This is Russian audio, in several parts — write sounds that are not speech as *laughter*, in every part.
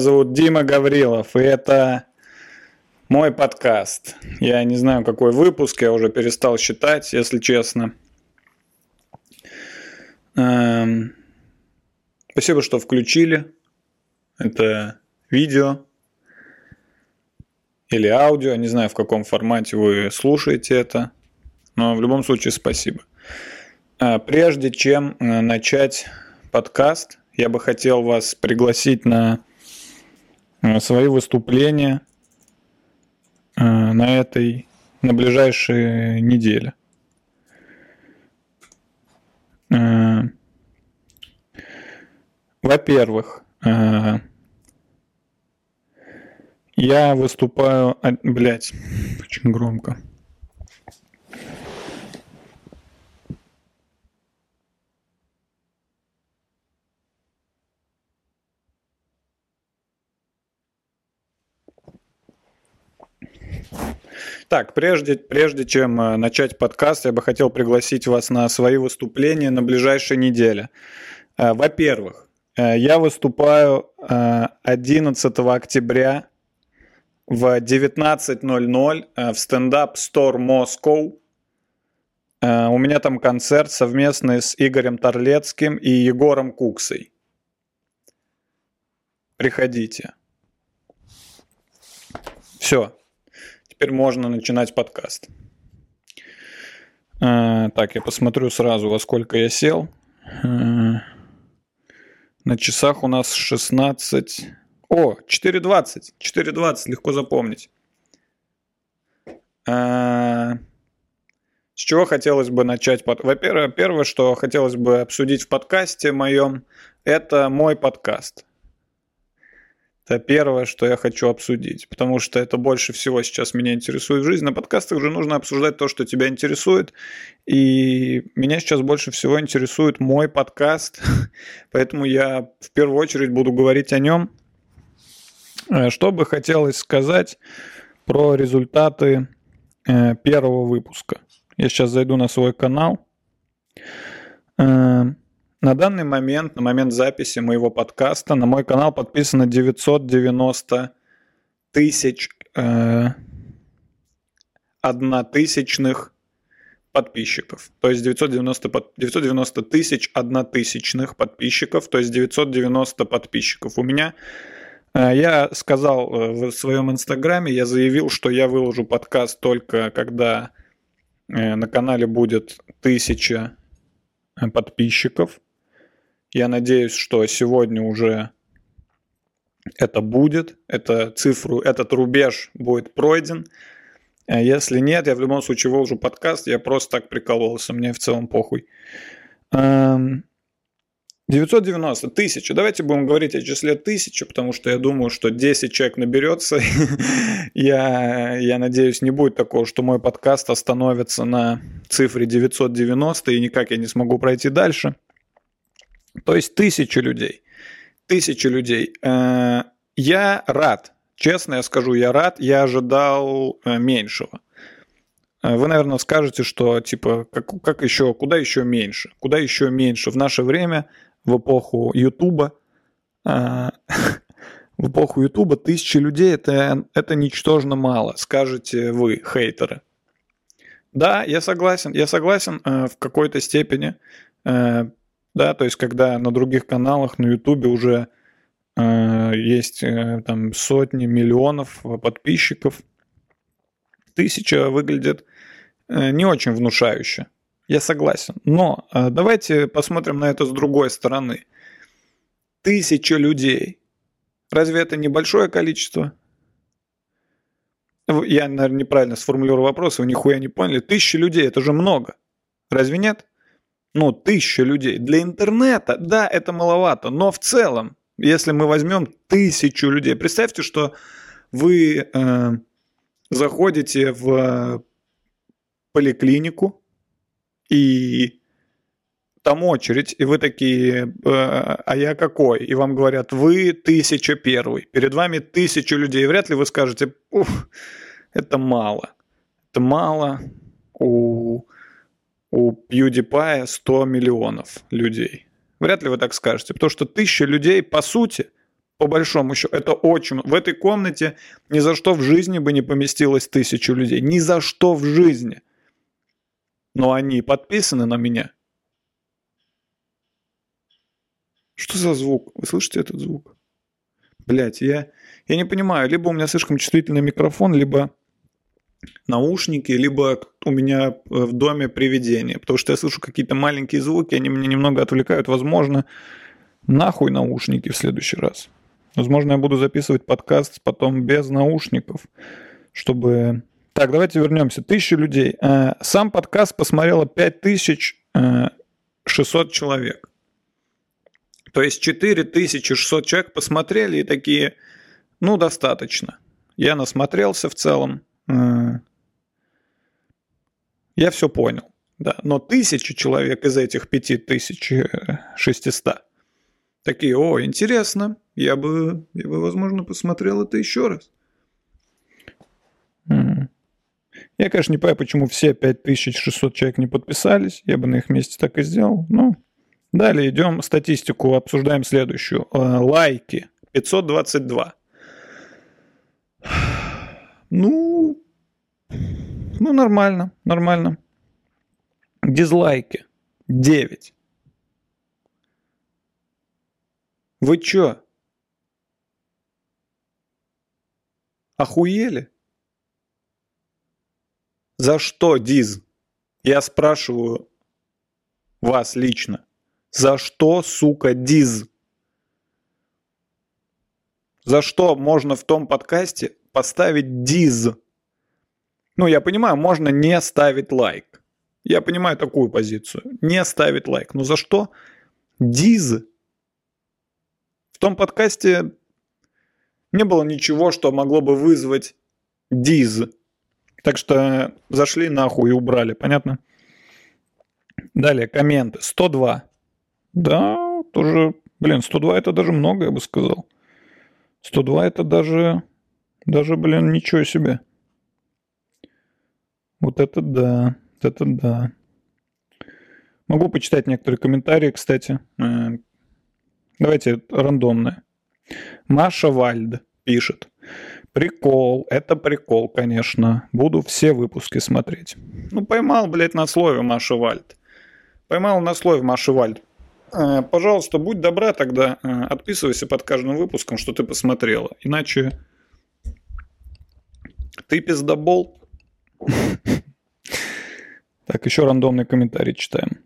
Зовут Дима Гаврилов, и это мой подкаст. Я не знаю, какой выпуск, я уже перестал считать, если честно. Эм, спасибо, что включили. Это видео или аудио, не знаю, в каком формате вы слушаете это, но в любом случае спасибо. Э, прежде чем э, начать подкаст. Я бы хотел вас пригласить на свои выступления э, на этой, на ближайшие недели. Э, во-первых, я выступаю... Блять, очень громко. Так, прежде, прежде чем э, начать подкаст, я бы хотел пригласить вас на свои выступления на ближайшей неделе. Э, во-первых, э, я выступаю 11 октября в 19.00 в стендап Store Moscow. У меня там концерт совместный с Игорем Торлецким и Егором Куксой. Приходите. Все, теперь можно начинать подкаст. А, так, я посмотрю сразу, во сколько я сел. А, на часах у нас 16... О, 4.20. 4.20, легко запомнить. А, с чего хотелось бы начать? Во-первых, первое, что хотелось бы обсудить в подкасте моем, это мой подкаст. Это первое, что я хочу обсудить, потому что это больше всего сейчас меня интересует в жизни. На подкастах же нужно обсуждать то, что тебя интересует, и меня сейчас больше всего интересует мой подкаст, *laughs* поэтому я в первую очередь буду говорить о нем. Э, что бы хотелось сказать про результаты э, первого выпуска. Я сейчас зайду на свой канал. На данный момент, на момент записи моего подкаста, на мой канал подписано 990 тысяч э, однотысячных подписчиков. То есть 990, 990 тысяч однотысячных подписчиков, то есть 990 подписчиков. У меня, э, я сказал э, в своем инстаграме, я заявил, что я выложу подкаст только когда э, на канале будет тысяча подписчиков. Я надеюсь, что сегодня уже это будет, это цифру, этот рубеж будет пройден. А если нет, я в любом случае выложу подкаст, я просто так прикололся, мне в целом похуй. 990, тысяча. Давайте будем говорить о числе тысячи, потому что я думаю, что 10 человек наберется. *laughs* я, я надеюсь, не будет такого, что мой подкаст остановится на цифре 990, и никак я не смогу пройти дальше. То есть тысячи людей. Тысячи людей. Э, я рад. Честно я скажу, я рад. Я ожидал э, меньшего. Э, вы, наверное, скажете, что типа, как, как еще, куда еще меньше? Куда еще меньше? В наше время, в эпоху Ютуба, *laughs* в эпоху Ютуба тысячи людей это, это ничтожно мало, скажете вы, хейтеры. Да, я согласен, я согласен в какой-то степени да, то есть когда на других каналах на Ютубе уже э, есть э, там сотни миллионов подписчиков, тысяча выглядит э, не очень внушающе. Я согласен. Но э, давайте посмотрим на это с другой стороны. Тысяча людей. Разве это небольшое количество? Я, наверное, неправильно сформулировал вопрос, вы нихуя не поняли. Тысяча людей, это же много. Разве нет? Ну, тысяча людей. Для интернета, да, это маловато, но в целом, если мы возьмем тысячу людей, представьте, что вы э, заходите в поликлинику, и там очередь, и вы такие, э, а я какой? И вам говорят, вы тысяча первый, перед вами тысяча людей. Вряд ли вы скажете, ух, это мало. Это мало. У у PewDiePie 100 миллионов людей. Вряд ли вы так скажете, потому что тысяча людей, по сути, по большому счету, это очень... В этой комнате ни за что в жизни бы не поместилось тысячу людей. Ни за что в жизни. Но они подписаны на меня. Что за звук? Вы слышите этот звук? Блять, я, я не понимаю. Либо у меня слишком чувствительный микрофон, либо наушники, либо у меня в доме привидение. Потому что я слышу какие-то маленькие звуки, они меня немного отвлекают. Возможно, нахуй наушники в следующий раз. Возможно, я буду записывать подкаст потом без наушников, чтобы... Так, давайте вернемся. Тысяча людей. Э, сам подкаст посмотрело 5600 человек. То есть 4600 человек посмотрели и такие, ну, достаточно. Я насмотрелся в целом. Э, я все понял. Да, но тысячи человек из этих 5600 такие, о, интересно, я бы, я бы, возможно, посмотрел это еще раз. Я, конечно, не понимаю, почему все 5600 человек не подписались. Я бы на их месте так и сделал. Ну, далее идем статистику, обсуждаем следующую. Э, лайки 522. Ну, ну нормально, нормально. Дизлайки 9. Вы чё? Охуели? За что, Диз? Я спрашиваю вас лично. За что, сука, Диз? За что можно в том подкасте поставить Диз? Ну, я понимаю, можно не ставить лайк. Я понимаю такую позицию. Не ставить лайк. Но за что Диз? В том подкасте не было ничего, что могло бы вызвать диз. Так что зашли нахуй и убрали, понятно? Далее, комменты. 102. Да, тоже, блин, 102 это даже много, я бы сказал. 102 это даже, даже, блин, ничего себе. Вот это да, вот это да. Могу почитать некоторые комментарии, кстати. Э, Давайте рандомное. Маша Вальд пишет. Прикол, это прикол, конечно. Буду все выпуски смотреть. Ну, поймал, блядь, на слове Маша Вальд. Поймал на слове Маша Вальд. Э, пожалуйста, будь добра тогда, э, отписывайся под каждым выпуском, что ты посмотрела. Иначе ты пиздобол. Так, еще рандомный комментарий читаем.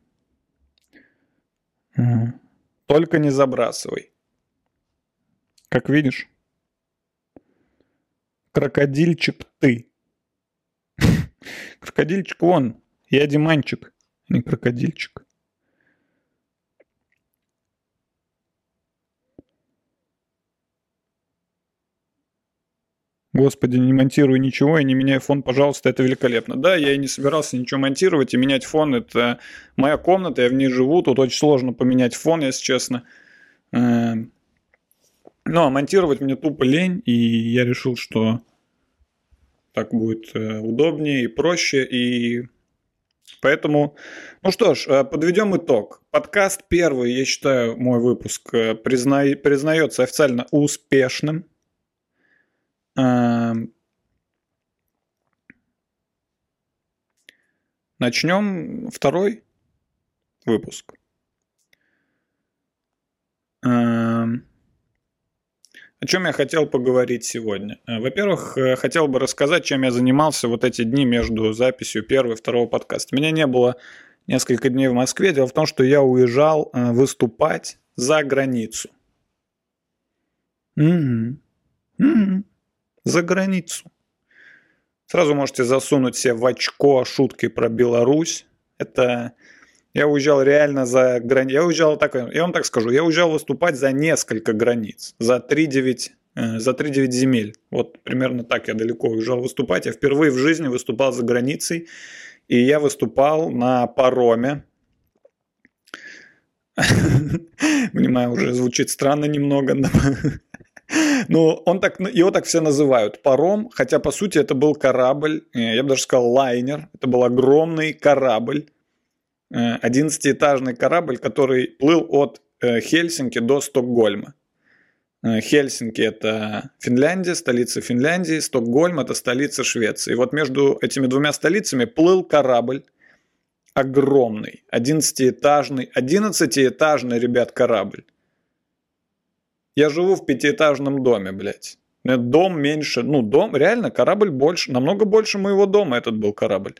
Только не забрасывай. Как видишь, крокодильчик ты. *laughs* Крокодильчик вон, я Диманчик, а не крокодильчик. Господи, не монтирую ничего и не меняй фон, пожалуйста, это великолепно. Да, я и не собирался ничего монтировать и менять фон. Это моя комната, я в ней живу, тут очень сложно поменять фон, если честно. Эм, ну, а монтировать мне тупо лень, и я решил, что так будет э, удобнее и проще, и поэтому... Ну что ж, э, подведем итог. Подкаст первый, я считаю, мой выпуск э, призна... признается официально успешным. Эм, начнем второй выпуск. Эм, о чем я хотел поговорить сегодня? Э, во-первых, э, хотел бы рассказать, чем я занимался вот эти дни между записью первого и второго подкаста. Меня не было несколько дней в Москве. Дело в том, что я уезжал э, выступать за границу. Угу. Угу за границу. Сразу можете засунуть себе в очко шутки про Беларусь. Это я уезжал реально за границу. Я уезжал так, я вам так скажу, я уезжал выступать за несколько границ, за 3-9 э, за 3-9 земель. Вот примерно так я далеко уезжал выступать. Я впервые в жизни выступал за границей. И я выступал на пароме. *laughs* Понимаю, уже звучит странно немного. *laughs* Ну, он так, его так все называют. Паром, хотя по сути это был корабль, э, я бы даже сказал лайнер. Это был огромный корабль 11-этажный корабль, который плыл от Хельсинки до Стокгольма. Хельсинки – это Финляндия, столица Финляндии, Стокгольм – это столица Швеции. И вот между этими двумя столицами плыл корабль огромный, 11-этажный, 11-этажный, ребят, корабль. Я живу в пятиэтажном доме, блядь. Дом меньше, ну, дом, реально, корабль больше, намного больше моего дома этот был корабль.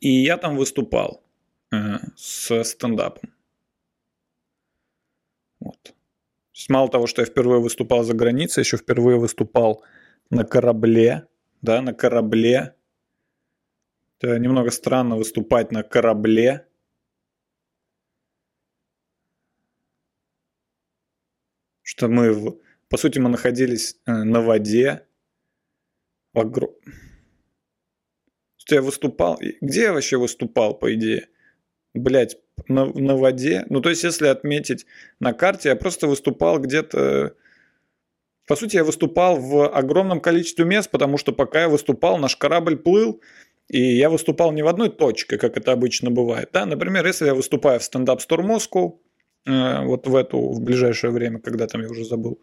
И я там выступал э, с стендапом. Вот. Мало того, что я впервые выступал за границей, еще впервые выступал на корабле, да, на корабле. Это немного странно выступать на корабле. Что мы, по сути, мы находились э, на воде. В огр... Что я выступал? Где я вообще выступал, по идее? Блять, на, на воде. Ну, то есть, если отметить на карте, я просто выступал где-то... По сути, я выступал в огромном количестве мест, потому что пока я выступал, наш корабль плыл, и я выступал не в одной точке, как это обычно бывает. Да? Например, если я выступаю в стендап Store Moscow, вот в эту, в ближайшее время, когда там я уже забыл,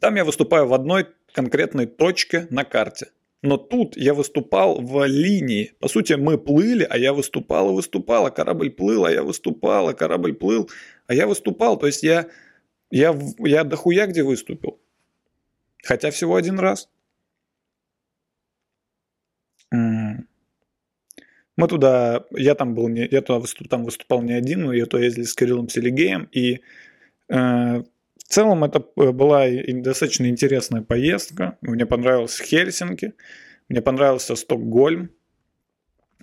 там я выступаю в одной конкретной точке на карте. Но тут я выступал в линии. По сути, мы плыли, а я выступал и выступал, а корабль плыл, а я выступал, а корабль плыл, а я выступал. То есть я, я, я дохуя где выступил. Хотя всего один раз. Туда, я там был, не, я туда выступ, там выступал не один, но я туда ездили с Кириллом Селигеем, и э, в целом это была достаточно интересная поездка. Мне понравился Хельсинки, мне понравился Стокгольм.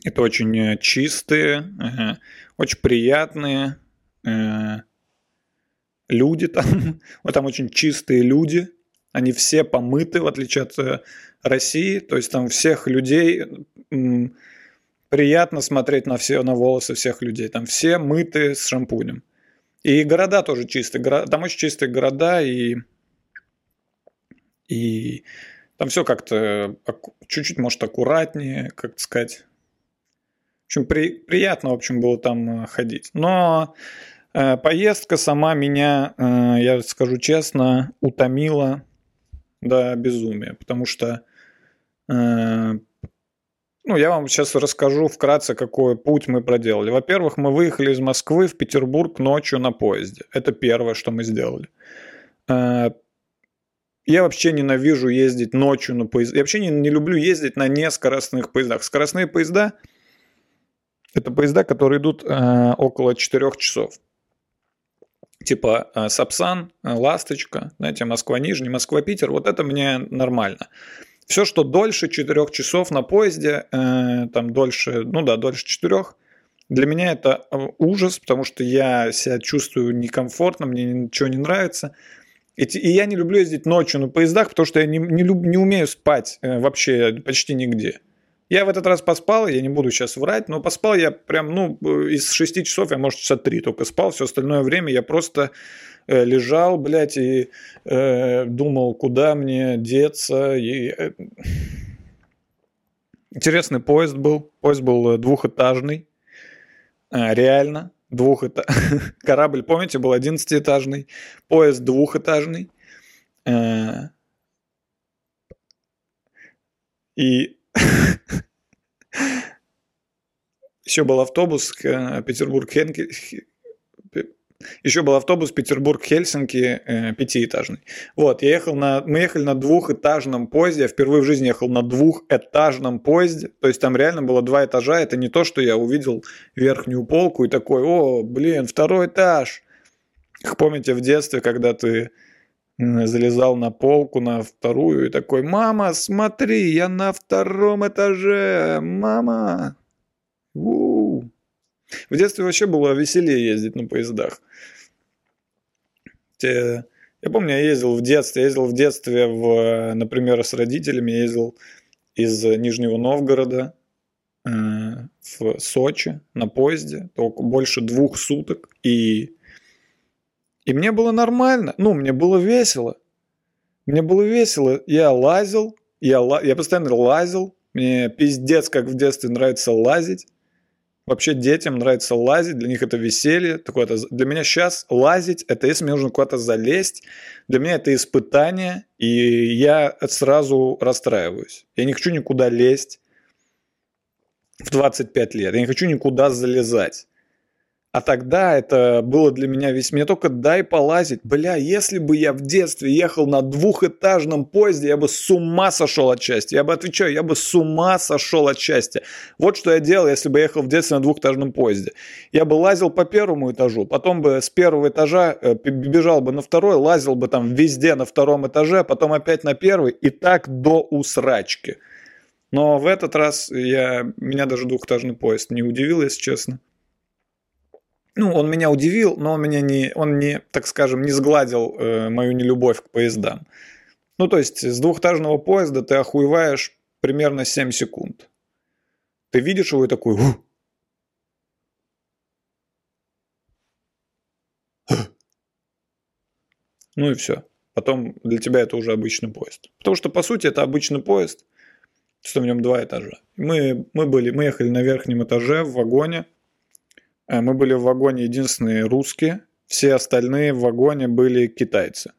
Это очень э, чистые, э, очень приятные э, люди там. *laughs* Вот там очень чистые люди. Они все помыты, в отличие от э, России. То есть там всех людей приятно смотреть на все, на волосы всех людей. Там все мыты с шампунем. И города тоже чистые. Там очень чистые города, и, и там все как-то чуть-чуть, может, аккуратнее, как сказать. В общем, при, приятно, в общем, было там э, ходить. Но э, поездка сама меня, э, я скажу честно, утомила до безумия, потому что э, ну, я вам сейчас расскажу вкратце, какой путь мы проделали. Во-первых, мы выехали из Москвы в Петербург ночью на поезде. Это первое, что мы сделали. Э, я вообще ненавижу ездить ночью на поездах. Я вообще не, не люблю ездить на нескоростных поездах. Скоростные поезда – это поезда, которые идут э, около 4 часов типа э, Сапсан, э, Ласточка, знаете, Москва-Нижний, Москва-Питер, вот это мне нормально. Все, что дольше 4 часов на поезде, э, там дольше, ну да, дольше 4, для меня это ужас, потому что я себя чувствую некомфортно, мне ничего не нравится. И, и я не люблю ездить ночью на поездах, потому что я не, не, люб, не умею спать вообще почти нигде. Я в этот раз поспал, я не буду сейчас врать, но поспал я прям, ну, из 6 часов я, может, часа 3 только спал, все остальное время я просто э, лежал, блядь, и э, думал, куда мне деться. И... Э, интересный поезд был. Поезд был э, двухэтажный. Реально. Двухэтажный. *laughs* Корабль, помните, был одиннадцатиэтажный. Поезд двухэтажный. И еще был автобус э, Петербург-Хенки, еще был автобус Петербург-Хельсинки э, пятиэтажный. Вот, я ехал на, мы ехали на двухэтажном поезде, я впервые в жизни ехал на двухэтажном поезде, то есть там реально было два этажа, это не то, что я увидел верхнюю полку и такой, о, блин, второй этаж. Помните в детстве, когда ты залезал на полку, на вторую и такой, мама, смотри, я на втором этаже, мама. У-у-у. В детстве вообще было веселее ездить на поездах. Я помню, я ездил в детстве, я ездил в детстве, в, например, с родителями, я ездил из Нижнего Новгорода э, в Сочи на поезде, только больше двух суток, и и мне было нормально, ну, мне было весело. Мне было весело. Я лазил, я, ла... я постоянно лазил. Мне пиздец, как в детстве нравится лазить. Вообще детям нравится лазить, для них это веселье. Такое -то... Для меня сейчас лазить, это если мне нужно куда-то залезть, для меня это испытание, и я сразу расстраиваюсь. Я не хочу никуда лезть в 25 лет, я не хочу никуда залезать. А тогда это было для меня весь... Мне только дай полазить. Бля, если бы я в детстве ехал на двухэтажном поезде, я бы с ума сошел от счастья. Я бы отвечаю, я бы с ума сошел от счастья. Вот что я делал, если бы ехал в детстве на двухэтажном поезде. Я бы лазил по первому этажу, потом бы с первого этажа э, бежал бы на второй, лазил бы там везде на втором этаже, потом опять на первый, и так до усрачки. Но в этот раз я, меня даже двухэтажный поезд не удивил, если честно ну, он меня удивил, но он меня не, он не, так скажем, не сгладил э, мою нелюбовь к поездам. Ну, то есть с двухэтажного поезда ты охуеваешь примерно 7 секунд. Ты видишь его и такой... Ух! Ну и все. Потом для тебя это уже обычный поезд. Потому что, по сути, это обычный поезд, что в нем два этажа. Мы, мы, были, мы ехали на верхнем этаже в вагоне – мы были в вагоне единственные русские, все остальные в вагоне были китайцы.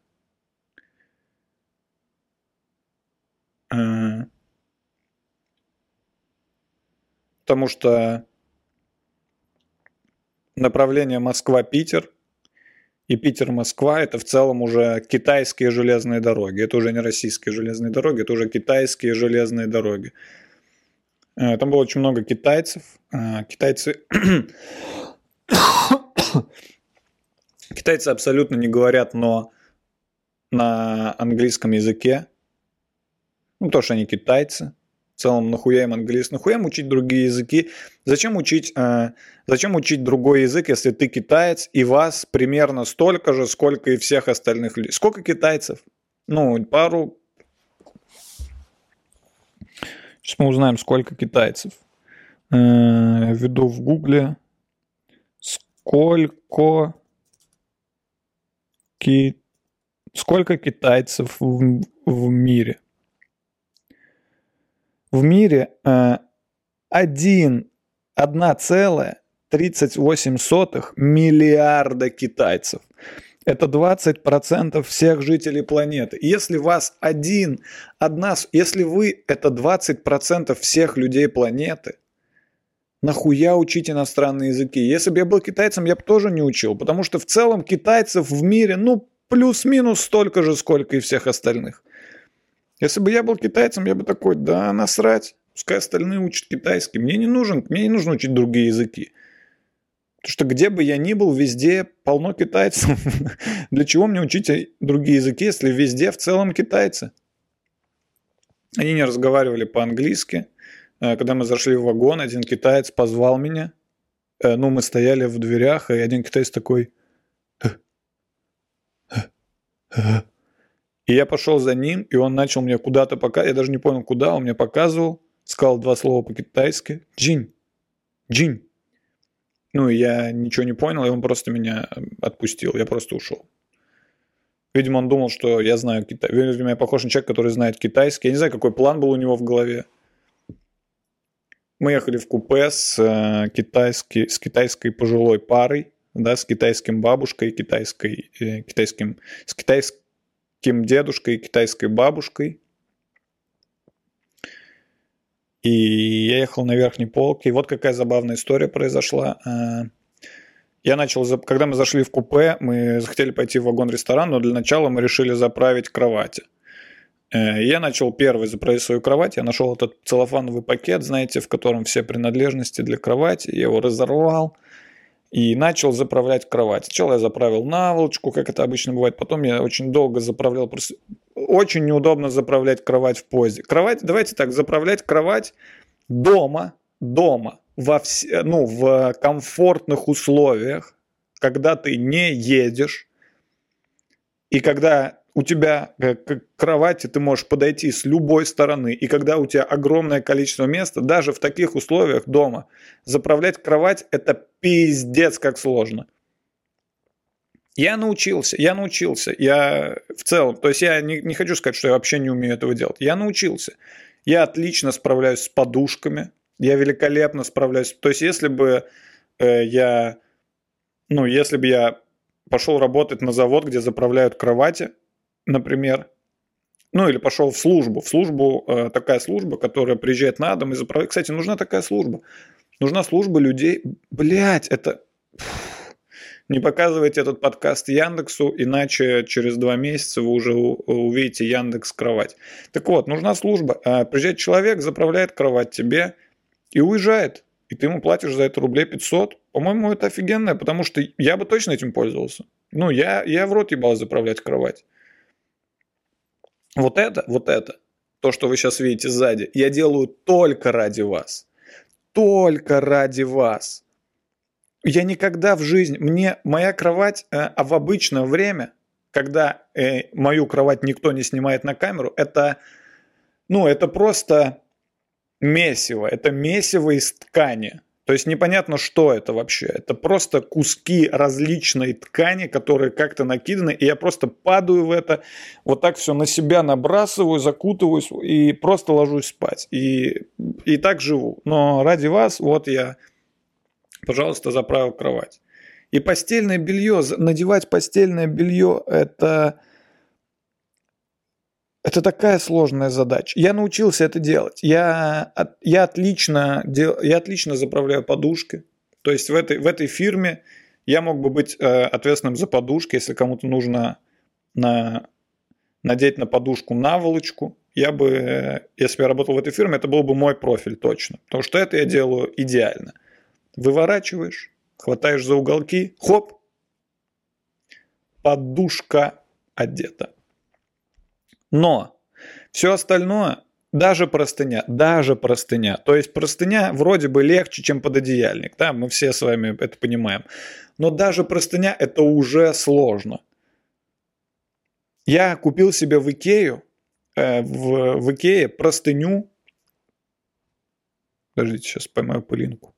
Э, потому что направление Москва-Питер и Питер-Москва это в целом уже китайские железные дороги. Это уже не российские железные дороги, это уже китайские железные дороги. Э, там было очень много китайцев. Китайцы *coughs* Китайцы абсолютно не говорят «но» на английском языке. Ну, то, что они китайцы. В целом, нахуя им английский? Нахуя им учить другие языки? Зачем учить, э, зачем учить другой язык, если ты китаец, и вас примерно столько же, сколько и всех остальных людей? Сколько китайцев? Ну, пару... Сейчас мы узнаем, сколько китайцев. Э, введу в гугле сколько, ки, сколько китайцев в, в мире? В мире э, 1, 1,38 миллиарда китайцев. Это 20% всех жителей планеты. Если вас один, одна, если вы это 20% всех людей планеты – Нахуя учить иностранные языки? Если бы я был китайцем, я бы тоже не учил, потому что в целом китайцев в мире, ну, плюс-минус столько же, сколько и всех остальных. Если бы я был китайцем, я бы такой, да, насрать, пускай остальные учат китайский. Мне не нужен, мне не нужно учить другие языки. Потому что где бы я ни был, везде полно китайцев. *laughs* Для чего мне учить другие языки, если везде в целом китайцы? Они не разговаривали по-английски. Э, когда мы зашли в вагон, один китаец позвал меня. Э, ну, мы стояли в дверях, и один китаец такой... И я пошел за ним, и он начал мне куда-то пока, я даже не понял куда, он мне показывал, сказал два слова по-китайски. Джин. Джин. Ну, я ничего не понял, и он просто меня отпустил, я просто ушел. Видимо, он думал, что я знаю китайский. Видимо, я похож на человека, который знает китайский. Я не знаю, какой план был у него в голове. Мы ехали в купе с, э, китайской, с китайской пожилой парой, да, с китайским бабушкой, китайской, э, китайским, с китайским дедушкой китайской бабушкой. И я ехал на верхней полке. И вот какая забавная история произошла. Э, я начал, когда мы зашли в купе, мы захотели пойти в вагон-ресторан, но для начала мы решили заправить кровати – Э, я начал первый заправить свою кровать. Я нашел этот целлофановый пакет, знаете, в котором все принадлежности для кровати. Я его разорвал и начал заправлять кровать. Сначала я заправил наволочку, как это обычно бывает. Потом я очень долго заправлял. Очень неудобно заправлять кровать в поезде. Кровать, давайте так, заправлять кровать дома, дома, во все, ну, в комфортных условиях, когда ты не едешь, и когда у тебя э, к кровати ты можешь подойти с любой стороны, и когда у тебя огромное количество места, даже в таких условиях дома, заправлять кровать это пиздец как сложно. Я научился, я научился, я в целом, то есть я не, не хочу сказать, что я вообще не умею этого делать, я научился. Я отлично справляюсь с подушками, Я великолепно справляюсь. То есть, если бы э, я, ну, если бы я пошел работать на завод, где заправляют кровати, например, ну или пошел в службу. В службу э, такая служба, которая приезжает на дом и заправляет. Кстати, нужна такая служба. Нужна служба людей. Блять, это... Не показывайте этот подкаст Яндексу, иначе через два месяца вы уже увидите Яндекс кровать. Так вот, нужна служба. А приезжает человек, заправляет кровать тебе и уезжает. И ты ему платишь за это рублей 500. По-моему, это офигенно, потому что я бы точно этим пользовался. Ну, я, я в рот ебал заправлять кровать. Вот это, вот это, то, что вы сейчас видите сзади, я делаю только ради вас. Только ради вас. Я никогда в жизни... Мне моя кровать э, а в обычное время, когда э, мою кровать никто не снимает на камеру, это... Ну, это просто месиво. Это месиво из ткани. То есть непонятно, что это вообще. Это просто куски различной ткани, которые как-то накиданы, и я просто падаю в это, вот так все на себя набрасываю, закутываюсь и просто ложусь спать. И, и так живу. Но ради вас вот я, пожалуйста, заправил кровать. И постельное белье, надевать постельное белье, это это такая сложная задача. Я научился это делать. Я, я, отлично, дел, я отлично заправляю подушки. То есть в этой, в этой фирме я мог бы быть э, ответственным за подушки, если кому-то нужно на, надеть на подушку наволочку. Я бы, э, если бы я работал в этой фирме, это был бы мой профиль точно. Потому что это я делаю идеально. Выворачиваешь, хватаешь за уголки, хоп, подушка одета. Но все остальное, даже простыня, даже простыня, то есть простыня вроде бы легче, чем пододеяльник, да, мы все с вами это понимаем, но даже простыня это уже сложно. Я купил себе в Икею, э, в, в Икее простыню, подождите, сейчас поймаю пылинку.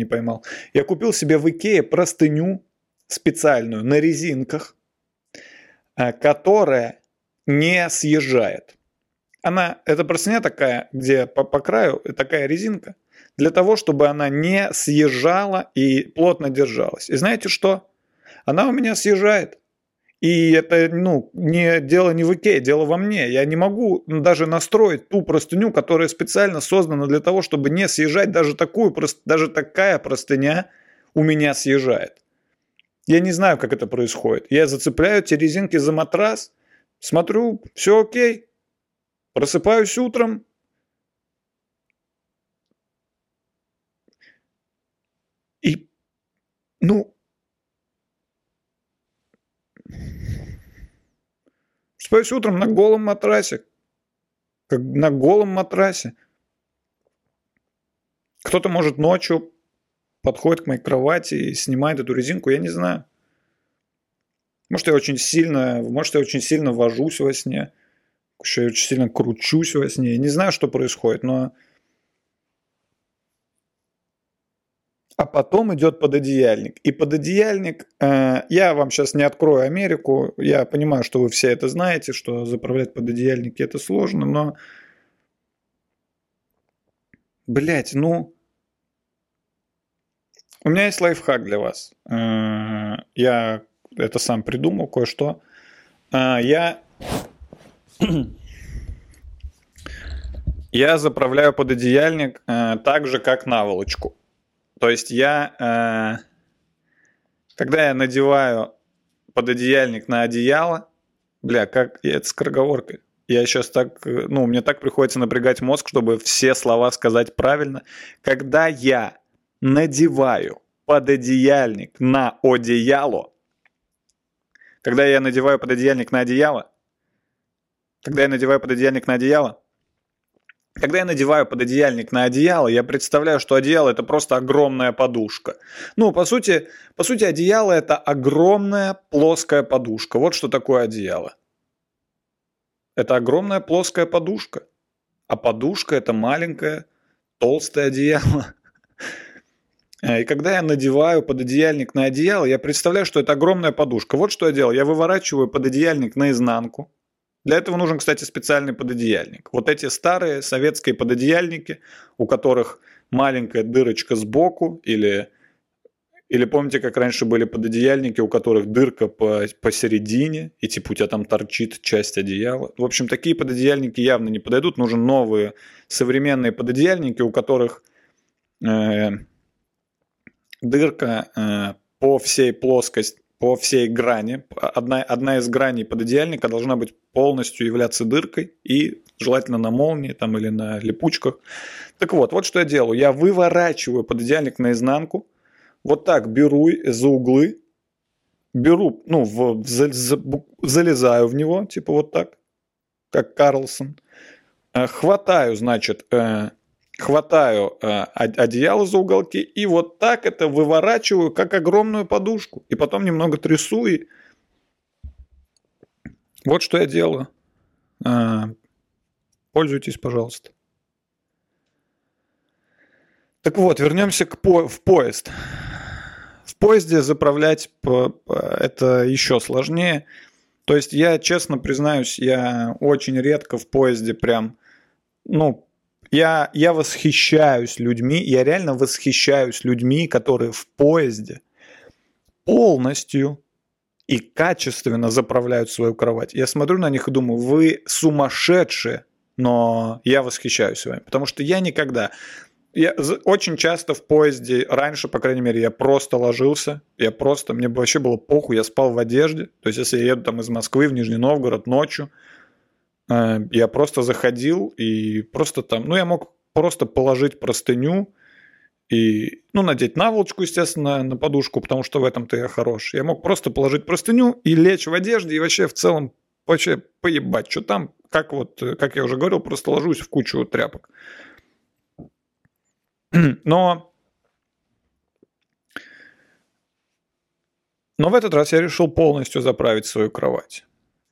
Не поймал. Я купил себе в Икее простыню специальную на резинках, э, которая не съезжает. Она, это простыня такая, где по, по краю такая резинка, для того, чтобы она не съезжала и плотно держалась. И знаете что? Она у меня съезжает. И это, ну, не дело не в Икее, дело во мне. Я не могу даже настроить ту простыню, которая специально создана для того, чтобы не съезжать. Даже такую, даже такая простыня у меня съезжает. Я не знаю, как это происходит. Я зацепляю эти резинки за матрас, смотрю, все окей. Просыпаюсь утром. И, ну, Просыпаюсь утром на голом матрасе. Как на голом матрасе. Кто-то может ночью подходит к моей кровати и снимает эту резинку, я не знаю. Может, я очень сильно, может, я очень сильно вожусь во сне, что я очень сильно кручусь во сне. Я не знаю, что происходит, но... А потом идет пододеяльник. И пододеяльник, э, я вам сейчас не открою Америку, я понимаю, что вы все это знаете, что заправлять пододеяльники это сложно, но... Блять, ну... У меня есть лайфхак для вас. Э, я это сам придумал кое-что. Э, я... *clears throat* Я заправляю пододеяльник э, так же, как наволочку. То есть я, когда я надеваю пододеяльник на одеяло, бля, как это скороговоркой. Я сейчас так, ну, мне так приходится напрягать мозг, чтобы все слова сказать правильно. Когда я надеваю пододеяльник на одеяло, когда я надеваю пододеяльник на одеяло, когда я надеваю пододеяльник на одеяло, когда я надеваю пододеяльник на одеяло, я представляю, что одеяло это просто огромная подушка. Ну, по сути, по сути, одеяло это огромная плоская подушка. Вот что такое одеяло. Это огромная плоская подушка. А подушка это маленькое толстое одеяло. *laughs* И когда я надеваю пододеяльник на одеяло, я представляю, что это огромная подушка. Вот что я делаю. Я выворачиваю пододеяльник наизнанку. Для этого нужен, кстати, специальный пододеяльник. Вот эти старые советские пододеяльники, у которых маленькая дырочка сбоку или или помните, как раньше были пододеяльники, у которых дырка по, посередине, и типа у тебя там торчит часть одеяла. В общем, такие пододеяльники явно не подойдут. Нужны новые современные пододеяльники, у которых э, дырка э, по всей плоскости, по всей грани. Одна, одна из граней пододеяльника должна быть полностью являться дыркой и желательно на молнии там, или на липучках. Так вот, вот что я делаю. Я выворачиваю пододеяльник наизнанку, вот так беру за углы, беру, ну, в, за, за, залезаю в него, типа вот так, как Карлсон, э, хватаю, значит, э, хватаю э, одеяло за уголки и вот так это выворачиваю, как огромную подушку. И потом немного трясу и... Вот что я делаю. Пользуйтесь, пожалуйста. Так вот, вернемся к по в поезд поезде заправлять это еще сложнее. То есть я, честно признаюсь, я очень редко в поезде прям, ну, я, я восхищаюсь людьми, я реально восхищаюсь людьми, которые в поезде полностью и качественно заправляют свою кровать. Я смотрю на них и думаю, вы сумасшедшие, но я восхищаюсь вами, потому что я никогда я очень часто в поезде, раньше, по крайней мере, я просто ложился, я просто, мне вообще было похуй, я спал в одежде, то есть если я еду там из Москвы в Нижний Новгород ночью, я просто заходил и просто там, ну я мог просто положить простыню и, ну, надеть наволочку, естественно, на подушку, потому что в этом-то я хорош. Я мог просто положить простыню и лечь в одежде и вообще в целом вообще поебать, что там, как вот, как я уже говорил, просто ложусь в кучу тряпок. *clears throat* Но... Но в этот раз я решил полностью заправить свою кровать.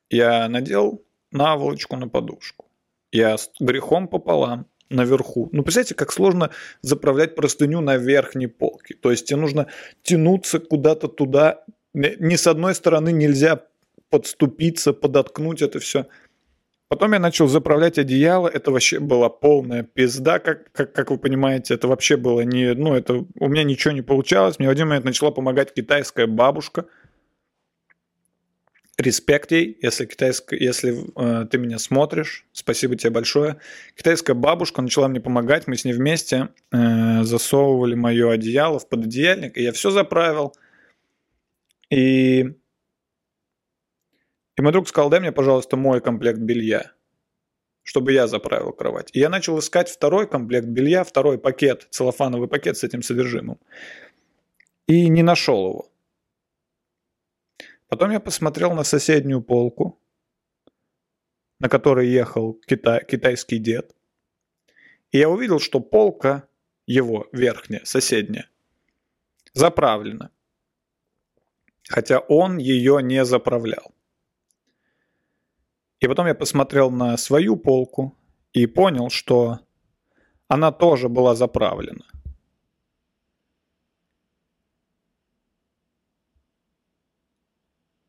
Я надел наволочку на подушку. Я с грехом пополам наверху. Ну, представляете, как сложно заправлять простыню на верхней полке. То есть тебе нужно тянуться куда-то туда. Ни с одной стороны нельзя подступиться, подоткнуть это все. Потом я начал заправлять одеяло, это вообще была полная пизда, как, как, как вы понимаете, это вообще было не, ну, это, у меня ничего не получалось, мне в один момент начала помогать китайская бабушка, респект ей, если китайская, если э, ты меня смотришь, спасибо тебе большое. Китайская бабушка начала мне помогать, мы с ней вместе э, засовывали мое одеяло в пододеяльник, и я все заправил. И и мой друг сказал, дай мне, пожалуйста, мой комплект белья, чтобы я заправил кровать. И я начал искать второй комплект белья, второй пакет, целлофановый пакет с этим содержимым. И не нашел его. Потом я посмотрел на соседнюю полку, на которой ехал китай, китайский дед. И я увидел, что полка его верхняя, соседняя, заправлена. Хотя он ее не заправлял. И потом я посмотрел на свою полку и понял, что она тоже была заправлена.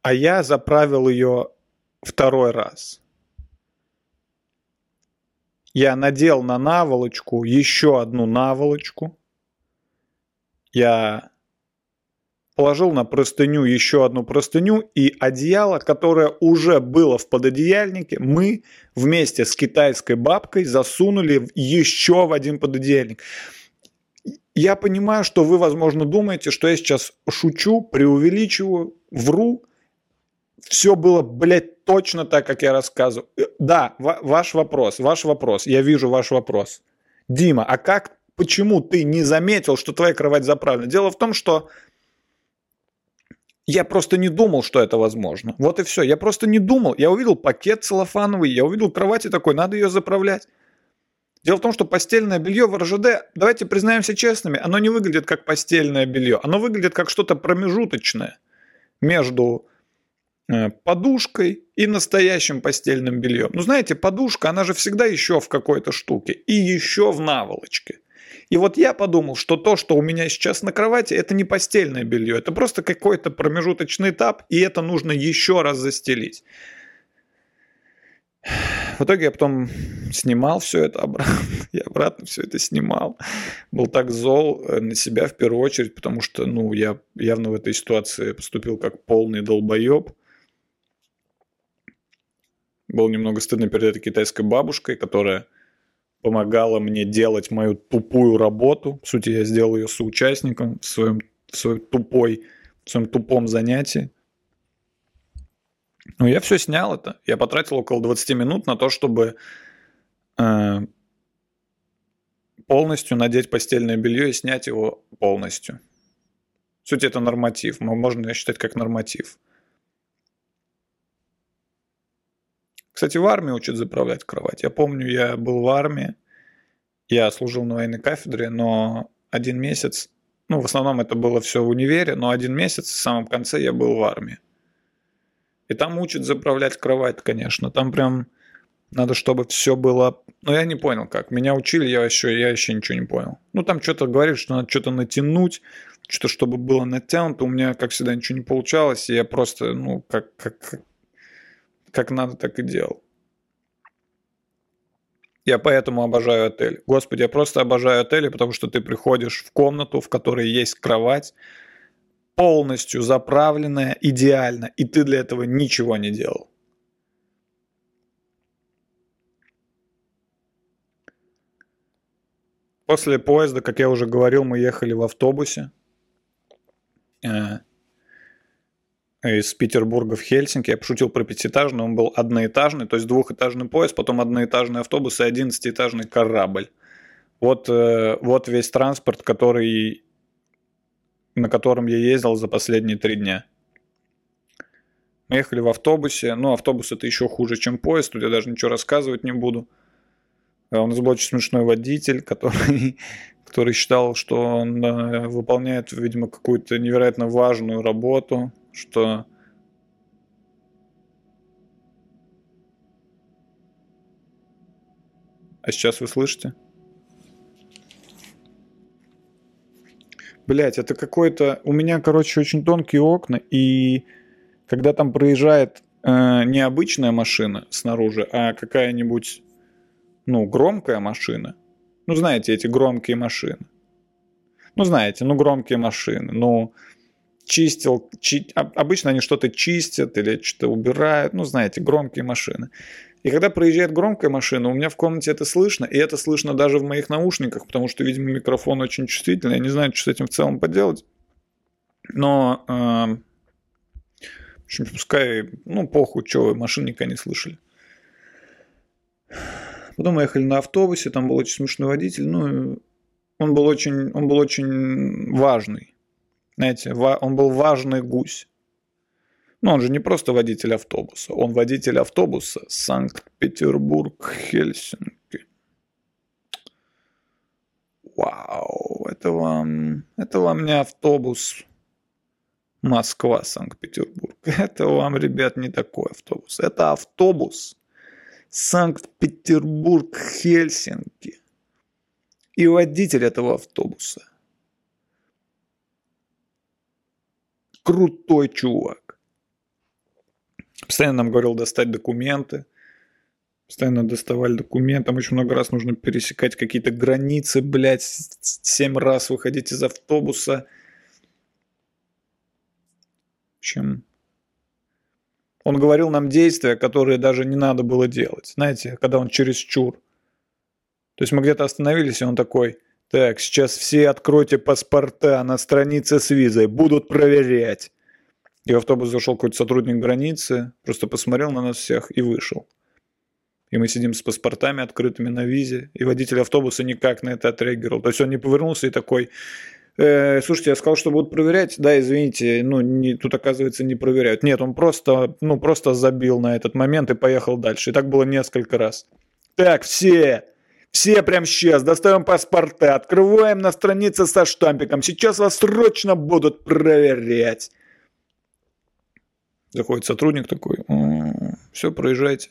А я заправил ее второй раз. Я надел на наволочку еще одну наволочку. Я положил на простыню еще одну простыню и одеяло, которое уже было в пододеяльнике, мы вместе с китайской бабкой засунули еще в один пододеяльник. Я понимаю, что вы, возможно, думаете, что я сейчас шучу, преувеличиваю, вру. Все было, блядь, точно так, как я рассказываю. Э, да, ваш вопрос, ваш вопрос, я вижу ваш вопрос. Дима, а как, почему ты не заметил, что твоя кровать заправлена? Дело в том, что я просто не думал, что это возможно. Вот и все. Я просто не думал. Я увидел пакет целлофановый, я увидел кровать и такой, надо ее заправлять. Дело в том, что постельное белье в РЖД, давайте признаемся честными, оно не выглядит как постельное белье. Оно выглядит как что-то промежуточное между подушкой и настоящим постельным бельем. Ну, знаете, подушка, она же всегда еще в какой-то штуке и еще в наволочке. И вот я подумал, что то, что у меня сейчас на кровати, это не постельное белье, это просто какой-то промежуточный этап, и это нужно еще раз застелить. В итоге я потом снимал все это обратно, *laughs* я обратно все это снимал. Был так зол э, на себя в первую очередь, потому что, ну, я явно в этой ситуации поступил как полный долбоеб. Было немного стыдно перед этой китайской бабушкой, которая помогала мне делать мою тупую работу. По сути, я сделал ее соучастником в своем, в своем тупой, в своем тупом занятии. Ну, я все снял это. Я потратил около 20 минут на то, чтобы э, полностью надеть постельное белье и снять его полностью. В сути, это норматив. Можно считать как норматив. Кстати, в армии учат заправлять кровать. Я помню, я был в армии, я служил на военной кафедре, но один месяц, ну, в основном это было все в универе, но один месяц в самом конце я был в армии. И там учат заправлять кровать, конечно. Там прям надо, чтобы все было... Ну, я не понял, как. Меня учили, я еще, я еще ничего не понял. Ну, там что-то говорит, что надо что-то натянуть, что-то, чтобы было натянуто. У меня, как всегда, ничего не получалось. И я просто, ну, как, как, как надо, так и делал. Я поэтому обожаю отель. Господи, я просто обожаю отели, потому что ты приходишь в комнату, в которой есть кровать, полностью заправленная, идеально, и ты для этого ничего не делал. После поезда, как я уже говорил, мы ехали в автобусе. Э, из Петербурга в Хельсинки. Я пошутил про пятиэтажный, он был одноэтажный, то есть двухэтажный поезд, потом одноэтажный автобус и одиннадцатиэтажный корабль. Вот, э, вот весь транспорт, который, на котором я ездил за последние три дня. Мы ехали в автобусе, ну автобус это еще хуже, чем поезд, тут я даже ничего рассказывать не буду. А у нас был очень смешной водитель, *laughs* который, который считал, что он э, выполняет, видимо, какую-то невероятно важную работу, что А сейчас вы слышите? Блять, это какой-то... У меня, короче, очень тонкие окна, и когда там проезжает э, не обычная машина снаружи, а какая-нибудь, ну, громкая машина. Ну, знаете, эти громкие машины. Ну, знаете, ну, громкие машины. Ну, чистил, чи... обычно они что-то чистят или что-то убирают, ну, знаете, громкие машины. И когда проезжает громкая машина, у меня в комнате это слышно, и это слышно даже в моих наушниках, потому что, видимо, микрофон очень чувствительный, я не знаю, что с этим в целом поделать. Но, э, в общем, пускай, ну, похуй, что вы, машин не слышали. Потом мы ехали на автобусе, там был очень смешной водитель, ну, он был очень, он был очень важный. Знаете, он был важный гусь. Но он же не просто водитель автобуса, он водитель автобуса Санкт-Петербург-Хельсинки. Вау, это вам, это вам не автобус Москва-Санкт-Петербург. *laughs* Это вам, ребят, не такой автобус. Это автобус Санкт-Петербург-Хельсинки. И водитель этого автобуса крутой чувак. Постоянно нам говорил достать документы. Постоянно доставали документы. Там очень много раз нужно пересекать какие-то границы, блядь. Семь раз выходить из автобуса. Общем, он говорил нам действия, которые даже не надо было делать. Знаете, когда он через чур. То есть мы где-то остановились, и он такой – так, сейчас все откройте паспорта на странице с визой, будут проверять. И в автобус зашел какой-то сотрудник границы, просто посмотрел на нас всех и вышел. И мы сидим с паспортами открытыми на визе, и водитель автобуса никак на это отреагировал. То есть он не повернулся и такой, э, слушайте, я сказал, что будут проверять. Да, извините, ну, не, тут, оказывается, не проверяют. Нет, он просто, ну, просто забил на этот момент и поехал дальше. И так было несколько раз. Так, все, все прямо сейчас достаем паспорта, открываем на странице со штампиком. Сейчас вас срочно будут проверять. Заходит сотрудник такой, все, проезжайте.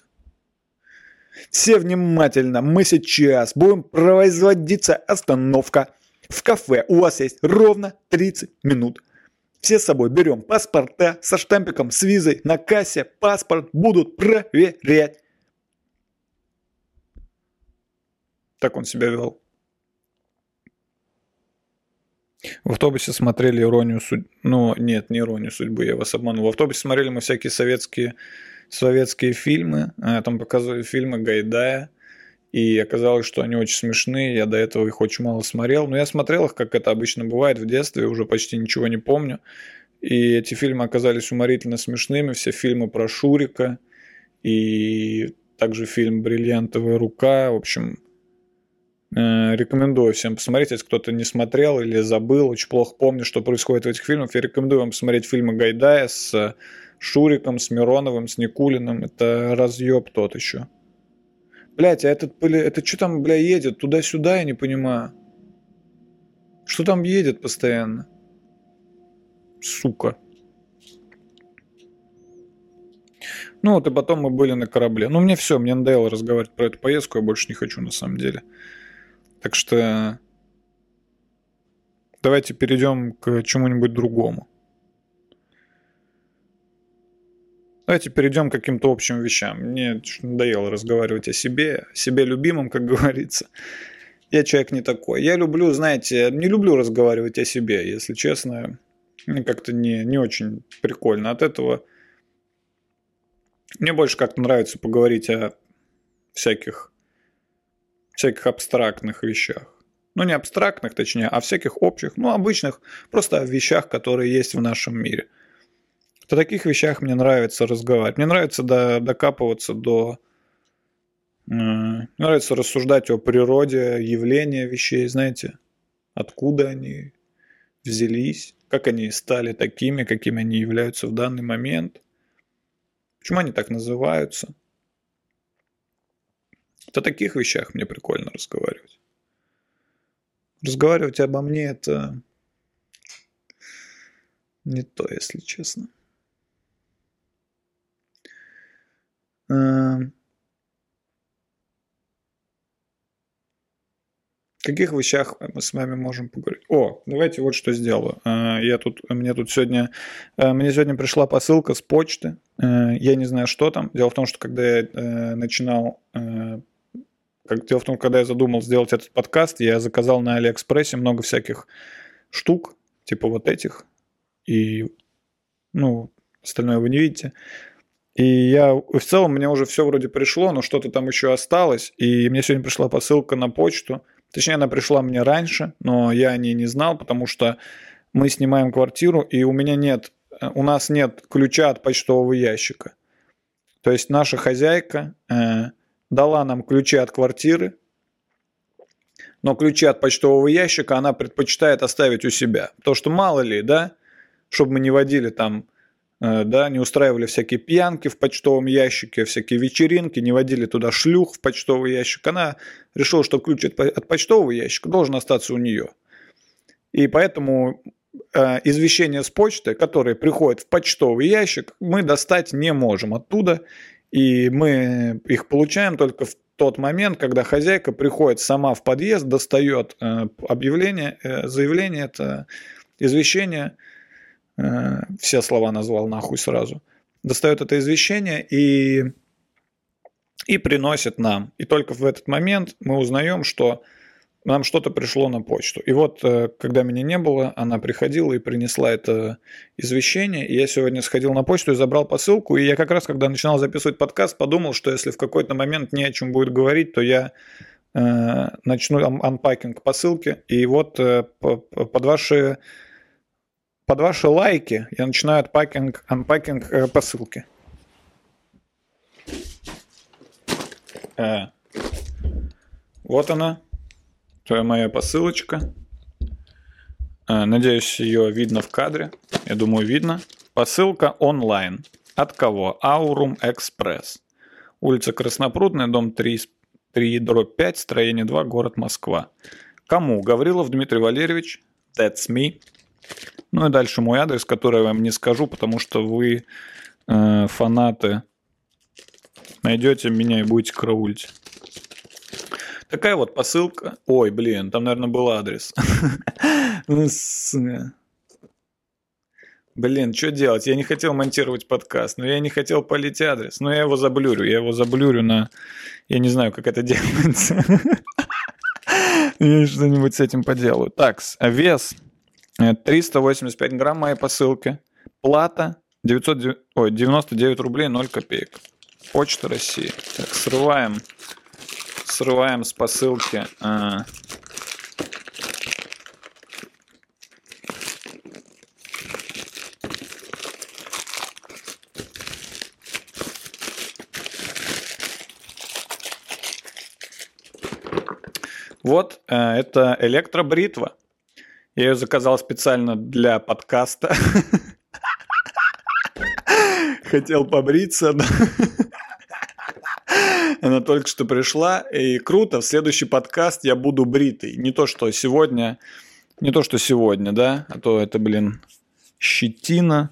Все внимательно, мы сейчас будем производиться остановка в кафе. У вас есть ровно 30 минут. Все с собой берем паспорта со штампиком, с визой на кассе, паспорт будут проверять. Так он себя вел. В автобусе смотрели иронию судьбы. Ну, нет, не иронию судьбы, я вас обманул. В автобусе смотрели мы всякие советские, советские фильмы. А, там показывали фильмы Гайдая. И оказалось, что они очень смешные. Я до этого их очень мало смотрел. Но я смотрел их, как это обычно бывает в детстве. Уже почти ничего не помню. И эти фильмы оказались уморительно смешными. Все фильмы про Шурика. И также фильм «Бриллиантовая рука». В общем, рекомендую всем посмотреть, если кто-то не смотрел или забыл, очень плохо помню, что происходит в этих фильмах. Я рекомендую вам посмотреть фильмы Гайдая с э, Шуриком, с Мироновым, с Никулиным. Это разъеб тот еще. Блять, а этот, бля, это что там, бля, едет? Туда-сюда, я не понимаю. Что там едет постоянно? Сука. Ну вот и потом мы были на корабле. Ну мне все, мне надоело разговаривать про эту поездку, я больше не хочу на самом деле. Так что давайте перейдем к чему-нибудь другому. Давайте перейдем к каким-то общим вещам. Мне надоело разговаривать о себе, о себе любимом, как *laughs* говорится. Я человек не такой. Я люблю, знаете, не люблю разговаривать о себе, если честно. Мне как-то не, не очень прикольно от этого. Мне больше как-то нравится поговорить о всяких всяких абстрактных вещах. Ну, не абстрактных, точнее, а всяких общих, ну, обычных, просто вещах, которые есть в нашем мире. О таких вещах мне нравится разговаривать. Мне нравится до, докапываться до... Э, мне нравится рассуждать о природе, явления вещей, знаете, откуда они взялись, как они стали такими, какими они являются в данный момент, почему они так называются – о таких вещах мне прикольно разговаривать. Разговаривать обо мне это не то, если честно. Эм. Каких вещах мы с вами можем поговорить? О, давайте вот что сделаю. Э, я тут, мне тут сегодня, э, мне сегодня пришла посылка с почты. Э, я не знаю, что там. Дело в том, что когда я начинал как, дело в том, когда я задумал сделать этот подкаст, я заказал на Алиэкспрессе много всяких штук, типа вот этих, и, ну, остальное вы не видите. И я, в целом, мне уже все вроде пришло, но что-то там еще осталось, и мне сегодня пришла посылка на почту, точнее, она пришла мне раньше, но я о ней не знал, потому что мы снимаем квартиру, и у меня нет, у нас нет ключа от почтового ящика. То есть наша хозяйка э, дала нам ключи от квартиры, но ключи от почтового ящика она предпочитает оставить у себя. То, что мало ли, да, чтобы мы не водили там, э, да, не устраивали всякие пьянки в почтовом ящике, всякие вечеринки, не водили туда шлюх в почтовый ящик. Она решила, что ключ от почтового ящика должен остаться у нее. И поэтому э, извещения с почты, которые приходят в почтовый ящик, мы достать не можем оттуда и мы их получаем только в тот момент, когда хозяйка приходит сама в подъезд, достает э, объявление, э, заявление, это извещение, э, все слова назвал нахуй сразу, достает это извещение и, и приносит нам. И только в этот момент мы узнаем, что нам что-то пришло на почту. И вот, э, когда меня не было, она приходила и принесла это извещение. И я сегодня сходил на почту и забрал посылку. И я как раз, когда начинал записывать подкаст, подумал, что если в какой-то момент не о чем будет говорить, то я э, начну анпакинг посылки. И вот э, под ваши под ваши лайки я начинаю анпакинг, анпакинг э, посылки. Э, вот она твоя моя посылочка. А, надеюсь, ее видно в кадре. Я думаю, видно. Посылка онлайн. От кого? Аурум Экспресс. Улица Краснопрудная, дом 3, 3 дробь 5, строение 2, город Москва. Кому? Гаврилов Дмитрий Валерьевич. That's me. Ну и дальше мой адрес, который я вам не скажу, потому что вы э, фанаты найдете меня и будете караулить. Такая вот посылка. Ой, блин, там, наверное, был адрес. *laughs* Ну, блин, что делать? Я не хотел монтировать подкаст, но я не хотел полить адрес. Но я его заблюрю. Я его заблюрю на... Я не знаю, как это *laughs* делается. Я что-нибудь с этим поделаю. Так, вес 385 грамм моей посылки. Плата 900, ой, 99 рублей 0 копеек. Почта России. Так, срываем, срываем с посылки. А, Вот, э, это электробритва. Я ее заказал специально для подкаста. *laughs* Хотел побриться. *laughs* Она только что пришла, и круто, в следующий подкаст я буду бритый. Не то, что сегодня, не то, что сегодня, да, а то это, блин, щетина.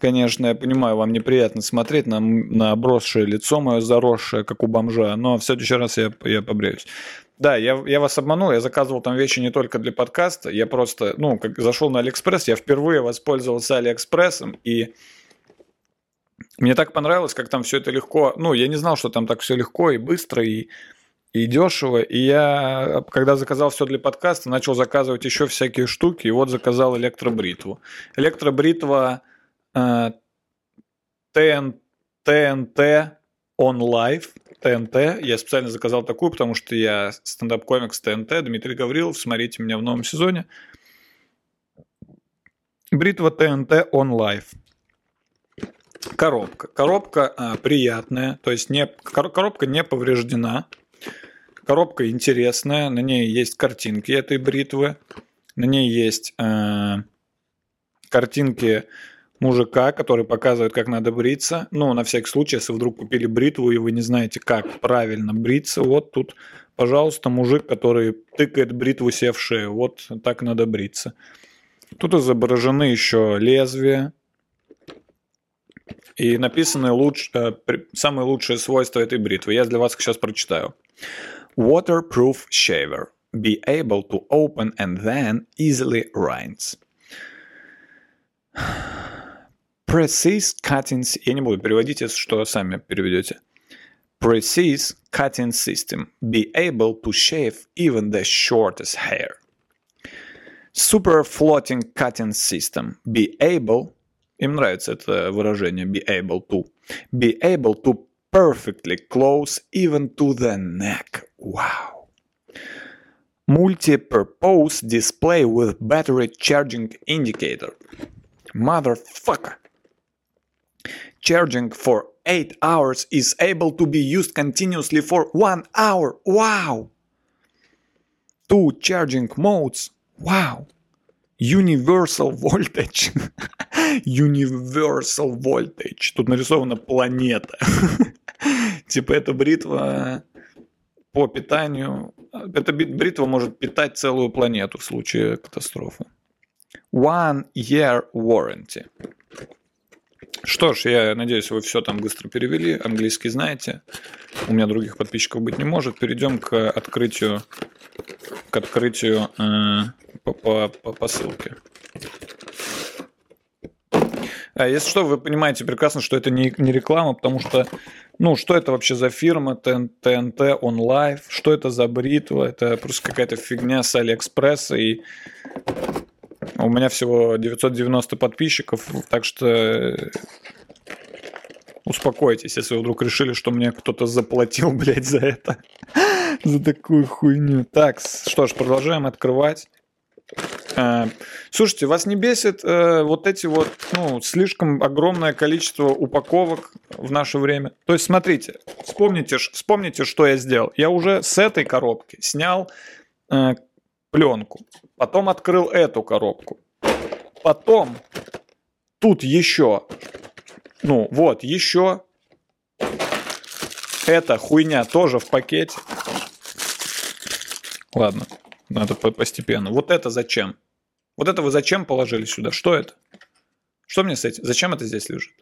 Конечно, я понимаю, вам неприятно смотреть на, на обросшее лицо мое заросшее, как у бомжа, но в следующий раз я, я побреюсь. Да, я, я вас обманул, я заказывал там вещи не только для подкаста, я просто, ну, как зашел на Алиэкспресс, я впервые воспользовался Алиэкспрессом, и мне так понравилось, как там все это легко, ну, я не знал, что там так все легко и быстро, и, и дешево, и я, когда заказал все для подкаста, начал заказывать еще всякие штуки, и вот заказал электробритву. Электробритва э, TNT On Life – ТНТ. Я специально заказал такую, потому что я стендап-комикс ТНТ, Дмитрий Гаврилов. Смотрите меня в новом сезоне. Бритва ТНТ On Life. Коробка. Коробка а, приятная, то есть не, коробка не повреждена. Коробка интересная, на ней есть картинки этой бритвы, на ней есть э, картинки мужика, который показывает, как надо бриться. Ну, на всякий случай, если вдруг купили бритву и вы не знаете, как правильно бриться, вот тут, пожалуйста, мужик, который тыкает бритву себе в шею. Вот так надо бриться. Тут изображены еще лезвия. И написаны луч... Э, самые лучшие свойства этой бритвы. Я для вас сейчас прочитаю. Waterproof shaver. Be able to open and then easily rinse. Precise cutting... Я не буду переводить, если что, сами переведете. Precise cutting system. Be able to shave even the shortest hair. Super floating cutting system. Be able... Им нравится это выражение. Be able to. Be able to perfectly close even to the neck. Wow. Multi-purpose display with battery charging indicator. Motherfucker charging for 8 hours is able to be used continuously for 1 hour. Wow! Two charging modes. Wow! Universal *laughs* voltage. Universal voltage. Тут нарисована планета. *laughs* типа эта бритва по питанию... Эта бритва может питать целую планету в случае катастрофы. One year warranty. Что ж, я надеюсь, вы все там быстро перевели, английский знаете. У меня других подписчиков быть не может. Перейдем к открытию, к открытию э, по, по, по посылке. А если что, вы понимаете прекрасно, что это не, не реклама, потому что, ну, что это вообще за фирма ТНТ Life, что это за бритва, это просто какая-то фигня с Алиэкспресса, и у меня всего 990 подписчиков, так что э, успокойтесь, если вы вдруг решили, что мне кто-то заплатил, *laughs* блядь, за это. за такую хуйню. Так, что ж, продолжаем открывать. Э, слушайте, вас не бесит э, вот эти вот, ну, слишком огромное количество упаковок в наше время? То есть, смотрите, вспомните, вспомните, что я сделал. Я уже с этой коробки снял э, пленку. Потом открыл эту коробку. Потом тут еще, ну вот, еще эта хуйня тоже в пакете. Ладно, надо постепенно. Вот это зачем? Вот это вы зачем положили сюда? Что это? Что мне с этим? Зачем это здесь лежит?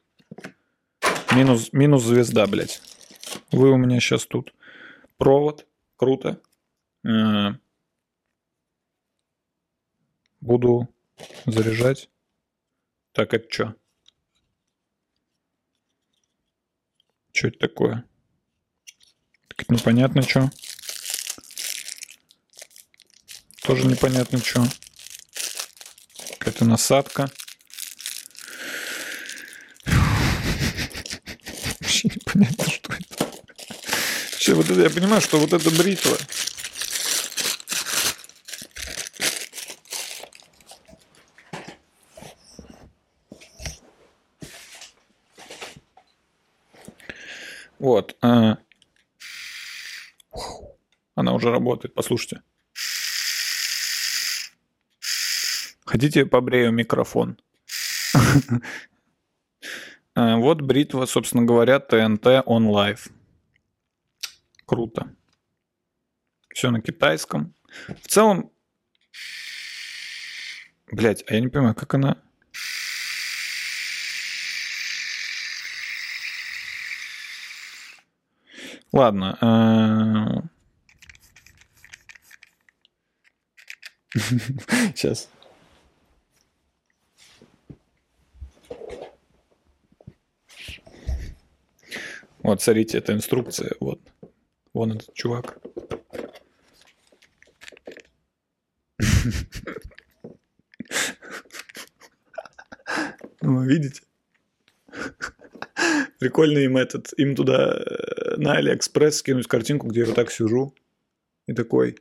Минус, минус звезда, блядь. Вы у меня сейчас тут. Провод. Круто. Буду заряжать. Так, это что? Что это такое? Так непонятно что. Тоже непонятно что. Какая-то насадка. Вообще непонятно, что это. Вообще, вот это, я понимаю, что вот это бритва. Вот. А... Она уже работает, послушайте. Хотите побрею микрофон? А, *laughs* вот бритва, собственно говоря, ТНТ On Live. Круто. Все на китайском. В целом, блять, а я не понимаю, как она... Ладно. *laughs* Сейчас. Вот, смотрите, это инструкция. Вот. Вон этот чувак. Ну, видите? Прикольно им этот, им туда э, на Алиэкспресс скинуть картинку, где я вот так сижу. И такой,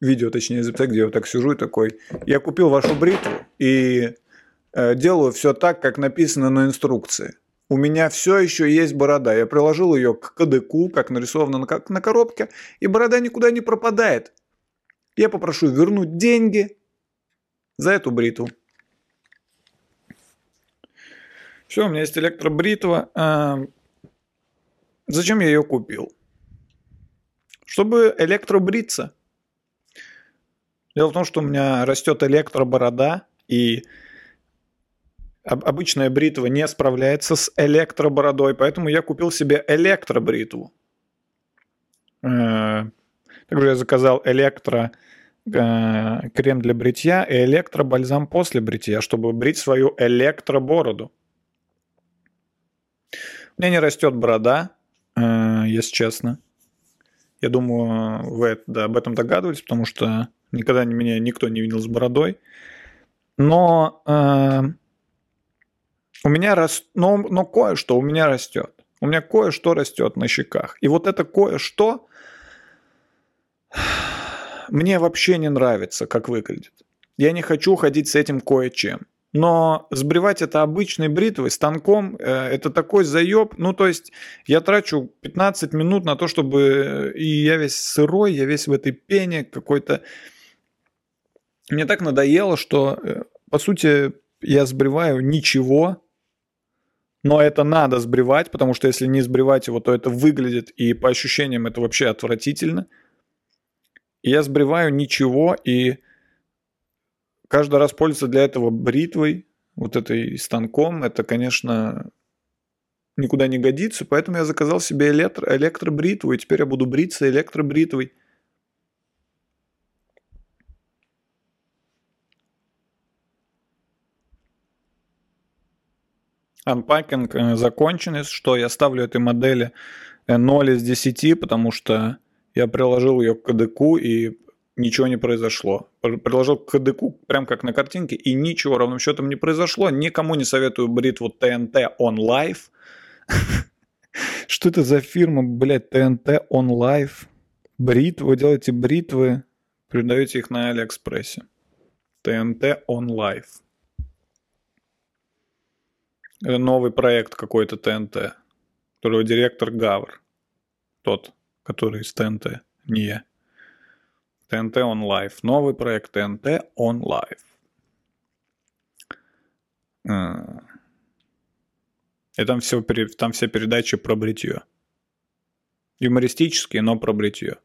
видео, точнее, записать, где я вот так сижу и такой, я купил вашу бритву и э, делаю все так, как написано на инструкции. У меня все еще есть борода. Я приложил ее к кадыку, как нарисовано на, коробке, и борода никуда не пропадает. Я попрошу вернуть деньги за эту бритву. Все, у меня есть электробритва. А, зачем я ее купил? Чтобы электробриться. Дело в том, что у меня растет электроборода, и обычная бритва не справляется с электробородой, поэтому я купил себе электробритву. Э, также я заказал электро э, крем для бритья и электробальзам после бритья, чтобы брить свою электробороду. У меня не растет борода, э, если честно. Я думаю, вы да, об этом догадывались, потому что никогда меня никто не видел с бородой. Но у меня рас... но, но кое-что у меня растет. У меня кое-что растет на щеках. И вот это кое-что мне вообще не нравится, как выглядит. Я не хочу ходить с этим кое-чем. Но сбривать это обычной бритвой, станком, э, это такой заеб. Ну, то есть я трачу 15 минут на то, чтобы... И я весь сырой, я весь в этой пене какой-то... Мне так надоело, что, э, по сути, я сбриваю ничего, но это надо сбривать, потому что если не сбривать его, то это выглядит, и по ощущениям это вообще отвратительно. И я сбриваю ничего, и каждый раз пользоваться для этого бритвой, вот этой станком, это, конечно, никуда не годится, поэтому я заказал себе электро, электробритву, и теперь я буду бриться электробритвой. Unpacking э, закончен, что я ставлю этой модели 0 э, из 10, потому что я приложил ее к КДК и ничего не произошло. Приложил к КДК прям как на картинке, и ничего ровным счетом не произошло. Никому не советую бритву TNT On Life. Что это за фирма, блядь, TNT On Life? Бритвы, делаете бритвы, продаете их на Алиэкспрессе. TNT On Life. Это новый проект какой-то ТНТ, которого директор Гавр. Тот, который из ТНТ, не я. ТНТ On Life. Новый проект ТНТ On Life. А. И там все, там все передачи про бритье. Юмористические, но про бритье.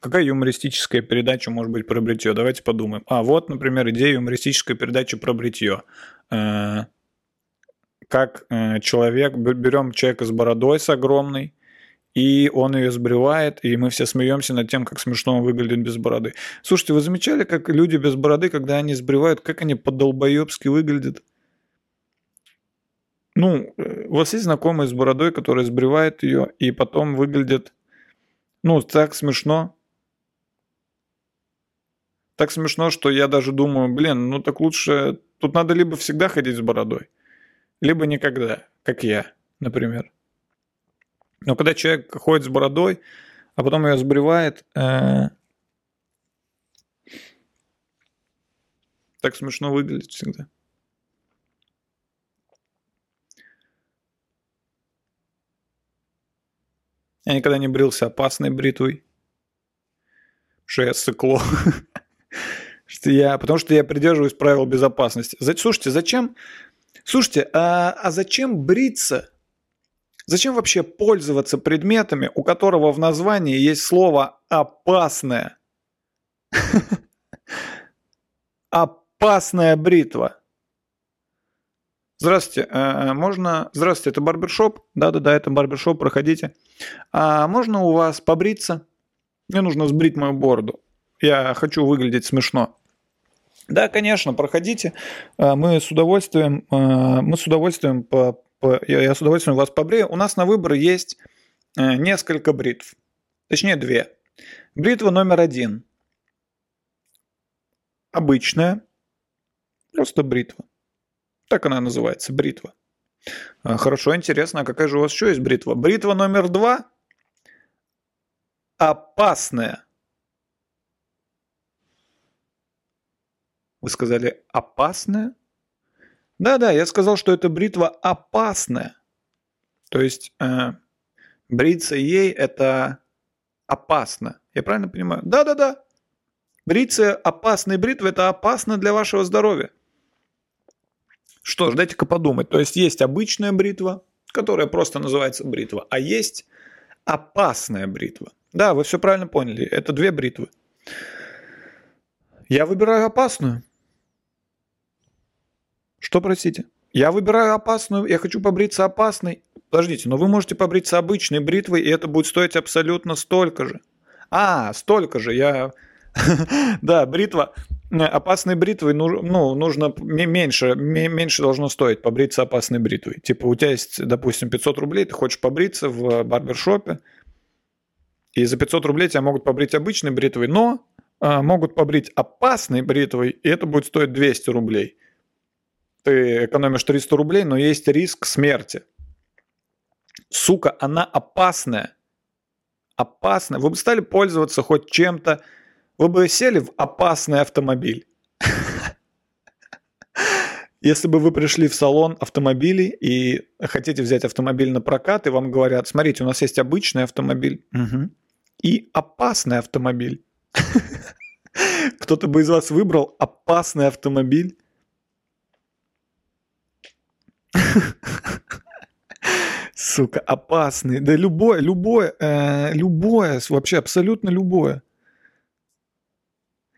Какая юмористическая передача может быть про бритье? Давайте подумаем. А, вот, например, идея юмористической передачи про бритье. А, как э, человек, берем человека с бородой с огромной, и он ее сбривает, и мы все смеемся над тем, как смешно он выглядит без бороды. Слушайте, вы замечали, как люди без бороды, когда они сбривают, как они по-долбоебски выглядят? Ну, э, у вас есть знакомый с бородой, который сбривает ее, и потом выглядит, ну, так смешно. Так смешно, что я даже думаю, блин, ну так лучше... Тут надо либо всегда ходить с бородой, либо никогда, как я, например. Но когда человек ходит с бородой, а потом ее сбривает, э, так смешно выглядит всегда. Я никогда не брился опасной бритвой. Что я сыкло. *laughs* что я, потому что я придерживаюсь правил безопасности. Слушайте, зачем? Слушайте, а, а зачем бриться? Зачем вообще пользоваться предметами, у которого в названии есть слово «опасное»? *laughs* Опасная бритва. Здравствуйте, э, можно... Здравствуйте, это барбершоп? Да-да-да, это барбершоп, проходите. А можно у вас побриться? Мне нужно сбрить мою бороду. Я хочу выглядеть смешно. Да, конечно, проходите. Э, мы с удовольствием, э, мы с удовольствием по, по, я с удовольствием вас побрею. У нас на выбор есть несколько бритв. Точнее, две. Бритва номер один. Обычная. Просто бритва. Так она называется, бритва. А, хорошо, интересно, а какая же у вас еще есть бритва? Бритва номер два опасная. Вы сказали опасная? Да-да, я сказал, что это бритва опасная. То есть э, бриться ей это опасно. Я правильно понимаю? Да-да-да. Бриться опасной бритвой это опасно для вашего здоровья. Что ж, дайте-ка подумать. То есть есть обычная бритва, которая просто называется бритва, а есть опасная бритва. Да, вы все правильно поняли. Это две бритвы. Я выбираю опасную. Что, простите? Я выбираю опасную, я хочу побриться опасной. Подождите, но вы можете побриться обычной бритвой, и это будет стоить абсолютно столько же. А, столько же, я *laughs* да, бритва, э, опасной бритвой ну, ну, нужно меньше, меньше должно стоить побриться опасной бритвой. Типа у тебя есть, допустим, 500 рублей, ты хочешь побриться в барбершопе, и за 500 рублей тебя могут побрить обычной бритвой, но а, могут побрить опасной бритвой, и это будет стоить 200 рублей. Ты экономишь 300 рублей, но есть риск смерти. Сука, она опасная. Опасная. Вы бы стали пользоваться хоть чем-то, вы бы сели в опасный автомобиль. Если бы вы пришли в салон автомобилей и хотите взять автомобиль на прокат, и вам говорят, смотрите, у нас есть обычный автомобиль угу. и опасный автомобиль. *laughs* Кто-то бы из вас выбрал опасный автомобиль. Сука, опасный. Да любое, любое, э, любое, вообще абсолютно любое.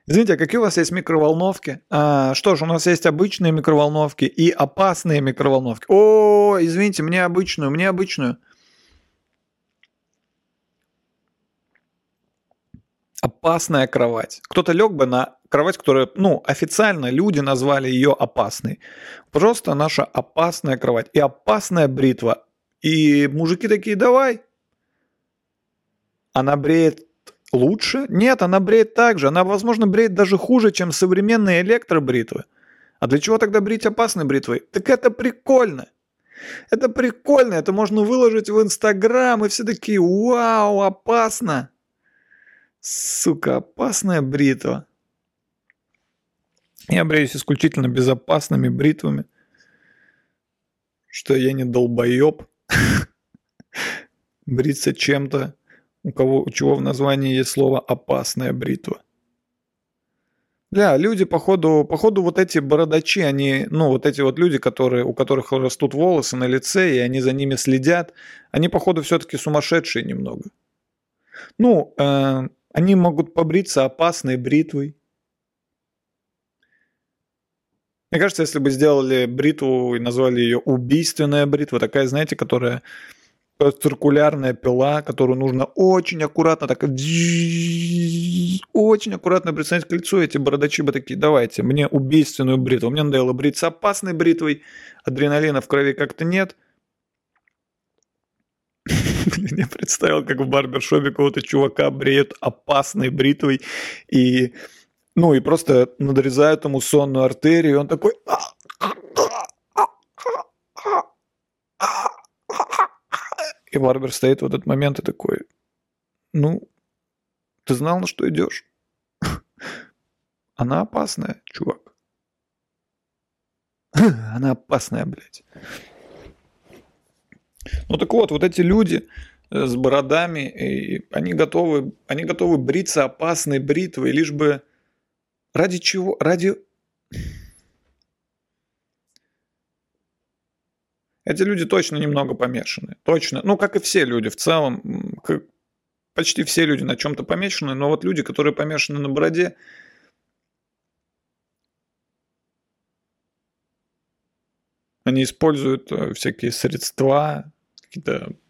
Извините, а какие у вас есть микроволновки? А, что ж, у нас есть обычные микроволновки и опасные микроволновки. О, извините, мне обычную, мне обычную. Опасная кровать. Кто-то лег бы на кровать, которая, ну, официально люди назвали ее опасной. Просто наша опасная кровать. И опасная бритва. И мужики такие, давай. Она бреет лучше? Нет, она бреет так же. Она, возможно, бреет даже хуже, чем современные электробритвы. А для чего тогда брить опасной бритвой? Так это прикольно. Это прикольно, это можно выложить в Инстаграм, и все такие, вау, опасно. Сука, опасная бритва. Я бреюсь исключительно безопасными бритвами. Что я не долбоеб. *laughs* Бриться чем-то у, кого, у чего в названии есть слово «опасная бритва». Да, люди, походу, походу, вот эти бородачи, они, ну, вот эти вот люди, которые, у которых растут волосы на лице, и они за ними следят, они, походу, все-таки сумасшедшие немного. Ну, э, они могут побриться опасной бритвой. Мне кажется, если бы сделали бритву и назвали ее убийственная бритва, такая, знаете, которая циркулярная пила, которую нужно очень аккуратно, так очень аккуратно представить к лицу. Эти бородачи бы такие, давайте, мне убийственную бритву. Мне надоело бриться опасной бритвой, адреналина в крови как-то нет. *laughs* Я представил, как в барбершопе какого-то чувака бреют опасной бритвой и ну и просто надрезают ему сонную артерию, и он такой... И Барбер стоит в этот момент и такой, ну, ты знал, на что идешь? Она опасная, чувак. *laughs* Она опасная, блядь. Ну так вот, вот эти люди с бородами, и они готовы, они готовы бриться опасной бритвой, лишь бы ради чего? Ради... Эти люди точно немного помешаны. Точно. Ну, как и все люди в целом. Как почти все люди на чем-то помешаны. Но вот люди, которые помешаны на бороде, Они используют э, всякие средства, какие-то какие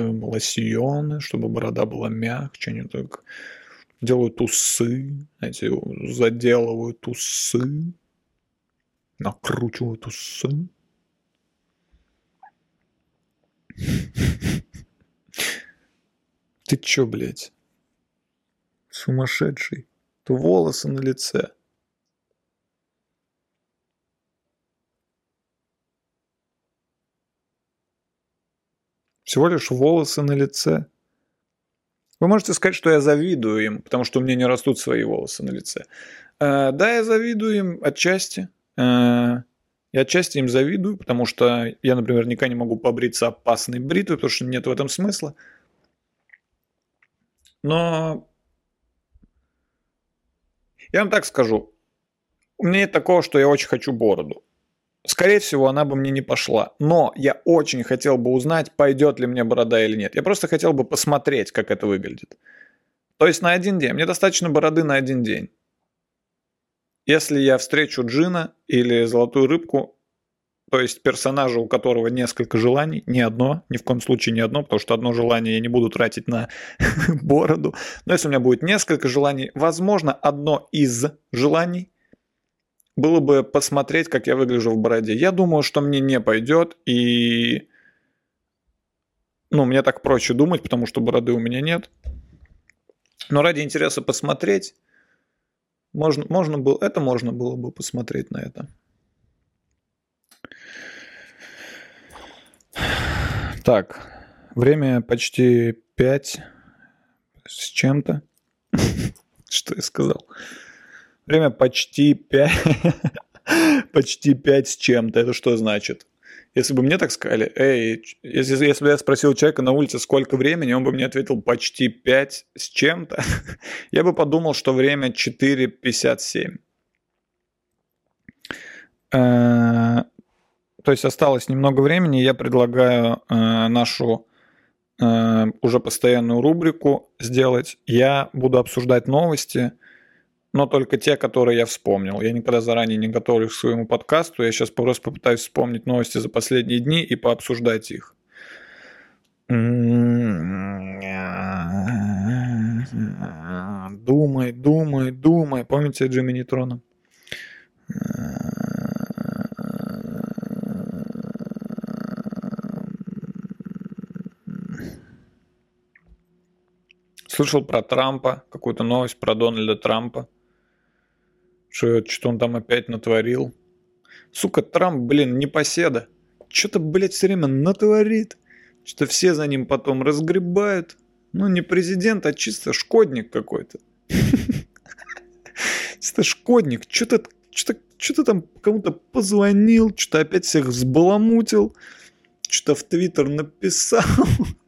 лосьоны, чтобы борода была мягче. Они так делают усы, эти заделывают усы, накручивают усы. Ты чё, блядь? Сумасшедший. Волосы на лице. Всего лишь волосы на лице. Вы можете сказать, что я завидую им, потому что у меня не растут свои волосы на лице. Э, да, я завидую им отчасти. Э, я отчасти им завидую, потому что я, например, никогда не могу побриться опасной бритвой, потому что нет в этом смысла. Но я вам так скажу. У меня нет такого, что я очень хочу бороду. Скорее всего, она бы мне не пошла. Но я очень хотел бы узнать, пойдет ли мне борода или нет. Я просто хотел бы посмотреть, как это выглядит. То есть на один день. Мне достаточно бороды на один день. Если я встречу Джина или Золотую Рыбку, то есть персонажа, у которого несколько желаний, не одно, ни в коем случае не одно, потому что одно желание я не буду тратить на *laughs* бороду. Но если у меня будет несколько желаний, возможно, одно из желаний было бы посмотреть, как я выгляжу в бороде. Я думаю, что мне не пойдет, и... Ну, мне так проще думать, потому что бороды у меня нет. Но ради интереса посмотреть, можно, можно было, это можно было бы посмотреть на это. Так, время почти 5 с чем-то. *laughs* Что я сказал? Время почти 5, *laughs* почти 5 с чем-то. Это что значит? Если бы мне так сказали, эй, если, если бы я спросил человека на улице, сколько времени, он бы мне ответил почти 5 с чем-то, *laughs* я бы подумал, что время 4.57. Э, то есть осталось немного времени, я предлагаю э, нашу э, уже постоянную рубрику сделать. Я буду обсуждать новости – но только те, которые я вспомнил. Я никогда заранее не готовлюсь к своему подкасту. Я сейчас просто попытаюсь вспомнить новости за последние дни и пообсуждать их. Думай, думай, думай. Помните Джимми Нейтрона? Слышал про Трампа, какую-то новость про Дональда Трампа что, он там опять натворил. Сука, Трамп, блин, не поседа. Что-то, блядь, все время натворит. Что все за ним потом разгребают. Ну, не президент, а чисто шкодник какой-то. *laughs* Чисто шкодник. Что-то, что-то там кому-то позвонил, что-то опять всех взбаламутил, что-то в Твиттер написал.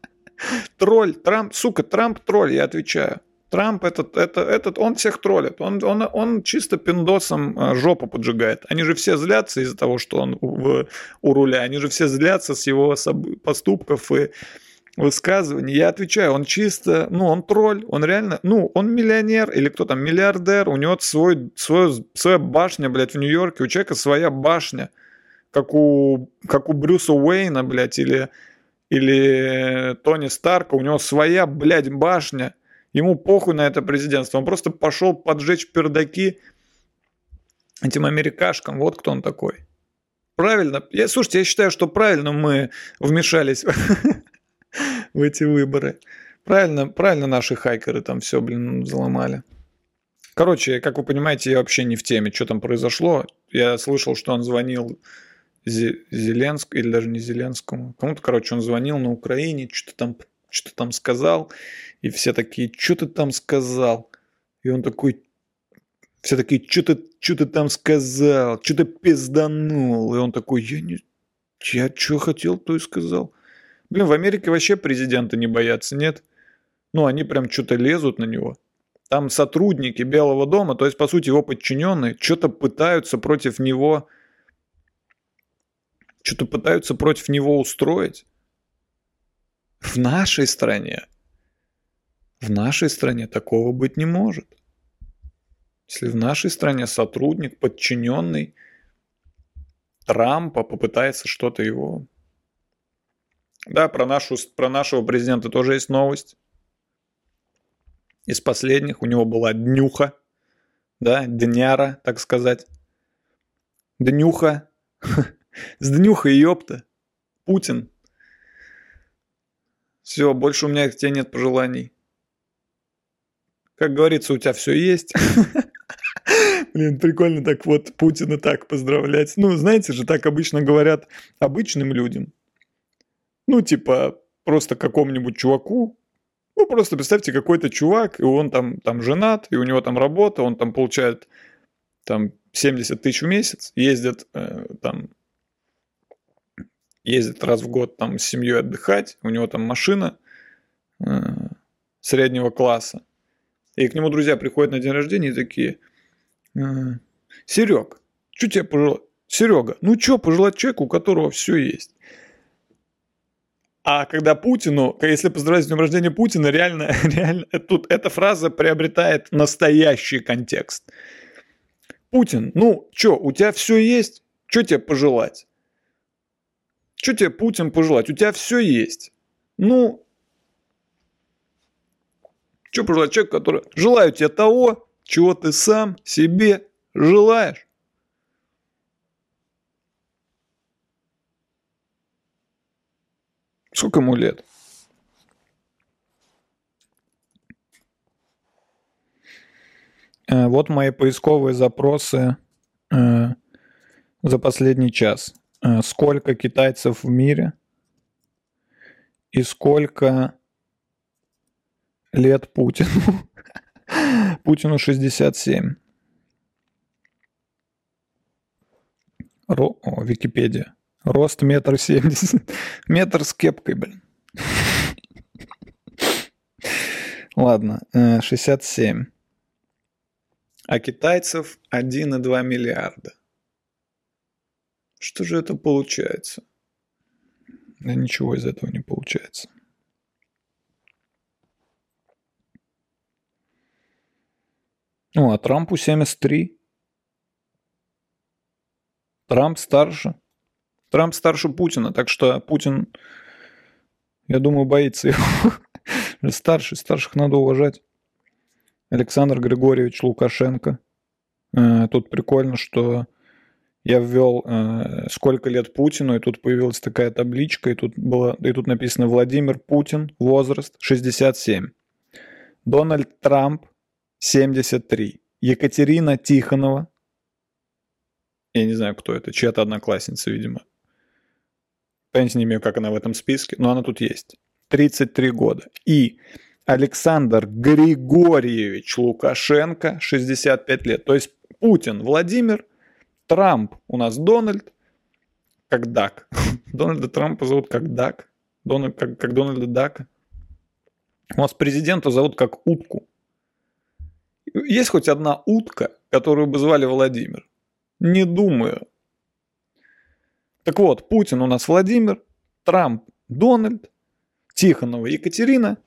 *laughs* Тролль, Трамп, сука, Трамп тролль, я отвечаю. Трамп этот, это, этот, он всех троллит. Он, он, он чисто пиндосом э, жопу поджигает. Они же все злятся из-за того, что он в, у руля. Они же все злятся с его поступков и высказываний. Я отвечаю, он чисто, ну, он тролль, он реально, ну, он миллионер или кто там, миллиардер, у него свой, свой, своя башня, блядь, в Нью-Йорке, у человека своя башня, как у, как у Брюса Уэйна, блядь, или, или Тони Старка, у него своя, блядь, башня – Ему похуй на это президентство. Он просто пошел поджечь пердаки этим америкашкам. Вот кто он такой. Правильно. Я, слушайте, я считаю, что правильно мы вмешались *laughs* в эти выборы. Правильно, правильно наши хайкеры там все, блин, взломали. Короче, как вы понимаете, я вообще не в теме, что там произошло. Я слышал, что он звонил Зеленск, или даже не Зеленскому. Кому-то, короче, он звонил на Украине, что-то там, что там сказал. И все такие, что ты там сказал? И он такой, все такие, что ты, что ты там сказал? Что ты пизданул? И он такой, я не... Я что хотел, то и сказал. Блин, в Америке вообще президенты не боятся, нет? Ну, они прям что-то лезут на него. Там сотрудники Белого дома, то есть, по сути, его подчиненные, что-то пытаются против него что-то пытаются против него устроить. В нашей стране. В нашей стране такого быть не может. Если в нашей стране сотрудник, подчиненный Трампа попытается что-то его... Да, про, нашу, про нашего президента тоже есть новость. Из последних у него была днюха, да, дняра, так сказать. Днюха *laughs* С днюхой, ёпта. Путин. Все, больше у меня к тебе нет пожеланий. Как говорится, у тебя все есть. *laughs* Блин, прикольно так вот Путина так поздравлять. Ну, знаете же, так обычно говорят обычным людям. Ну, типа, просто какому-нибудь чуваку. Ну, просто представьте, какой-то чувак, и он там, там женат, и у него там работа, он там получает там 70 тысяч в месяц, ездит э, там ездит раз в год там с семьей отдыхать, у него там машина э, среднего класса. И к нему друзья приходят на день рождения и такие, э, Серег, что тебе пожелать? Серега, ну что пожелать человеку, у которого все есть? А когда Путину, если поздравить с днем рождения Путина, реально, *laughs* реально тут эта фраза приобретает настоящий контекст. Путин, ну что, у тебя все есть? Что тебе пожелать? Что тебе Путин пожелать? У тебя все есть. Ну, что пожелать человеку, который... Желаю тебе того, чего ты сам себе желаешь. Сколько ему лет? Э, вот мои поисковые запросы э, за последний час. Э, сколько китайцев в мире и сколько лет Путину. *laughs* Путину 67. Ро... О, Википедия. Рост метр семьдесят. *laughs* Метр с кепкой, блин. *laughs* Ладно, 67. Э, а китайцев 1,2 миллиарда. Что же это получается? Да ничего из этого не получается. Ну, а Трампу 73. Трамп старше. Трамп старше Путина, так что Путин, я думаю, боится его. *laughs* Старший, старших надо уважать. Александр Григорьевич Лукашенко. Э, тут прикольно, что я ввел э, сколько лет Путину, и тут появилась такая табличка, и тут, было, и тут написано Владимир Путин, возраст 67. Дональд Трамп 73. Екатерина Тихонова. Я не знаю, кто это, чья-то одноклассница, видимо. Понятия не имею, как она в этом списке, но она тут есть. 33 года. И Александр Григорьевич Лукашенко, 65 лет. То есть Путин Владимир – Трамп у нас Дональд, как Дак. *laughs* Дональда Трампа зовут как Дак. Дональд, как, как Дональда Дака. У нас президента зовут как утку. Есть хоть одна утка, которую бы звали Владимир? Не думаю. Так вот, Путин у нас Владимир, Трамп Дональд, Тихонова Екатерина,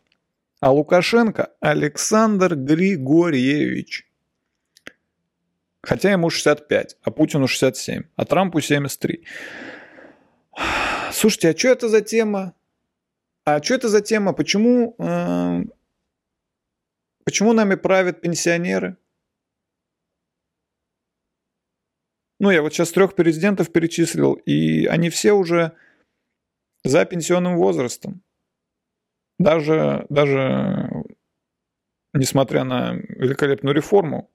а Лукашенко Александр Григорьевич. Хотя ему 65, а Путину 67, а Трампу 73. Слушайте, а что это за тема? А что это за тема? Почему, э, почему нами правят пенсионеры? Ну, я вот сейчас трех президентов перечислил, и они все уже за пенсионным возрастом. Даже, даже несмотря на великолепную реформу,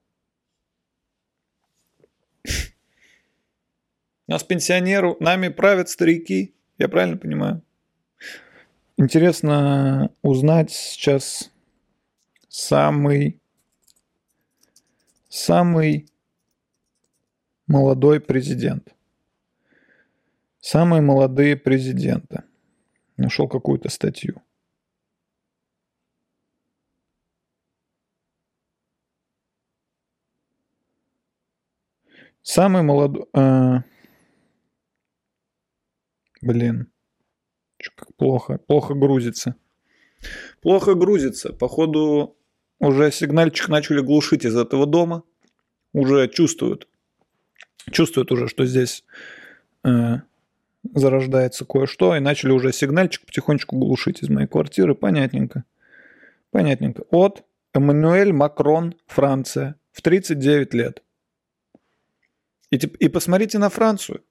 нас пенсионеру, нами правят старики. Я правильно понимаю? Интересно узнать сейчас самый, самый молодой президент. Самые молодые президенты. Нашел какую-то статью. Самый молодой... А... Блин. Как плохо. Плохо грузится. Плохо грузится. Походу, уже сигнальчик начали глушить из этого дома. Уже чувствуют. Чувствуют уже, что здесь э, зарождается кое-что. И начали уже сигнальчик потихонечку глушить из моей квартиры. Понятненько. Понятненько. От Эммануэль Макрон, Франция. В 39 лет. И, и посмотрите на Францию.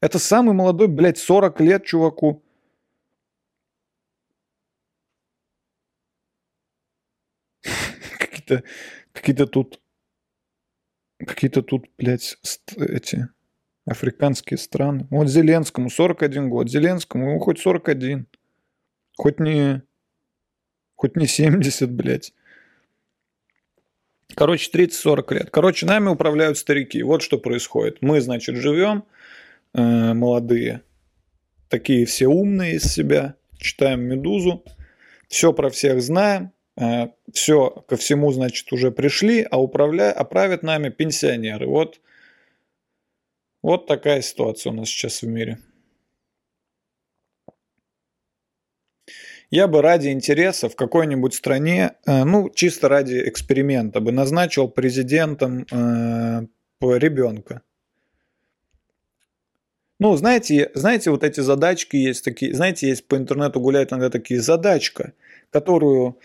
Это самый молодой, блядь, 40 лет чуваку. *laughs* Какие-то какие-то тут какие-то тут, блядь, эти африканские страны. Вот Зеленскому 41 год. Зеленскому ему хоть 41. Хоть не, хоть не 70, блядь. Короче, 30-40 лет. Короче, нами управляют старики. Вот что происходит. Мы, значит, живем, э, молодые, такие все умные из себя, читаем «Медузу», все про всех знаем, э, все ко всему, значит, уже пришли, а управля... а правят нами пенсионеры. Вот, вот такая ситуация у нас сейчас в мире. Я бы ради интереса в какой-нибудь стране, э, ну, чисто ради эксперимента, бы назначил президентом э, ребенка. Ну, знаете, знаете, вот эти задачки есть такие, знаете, есть по интернету гуляют иногда такие задачка, которую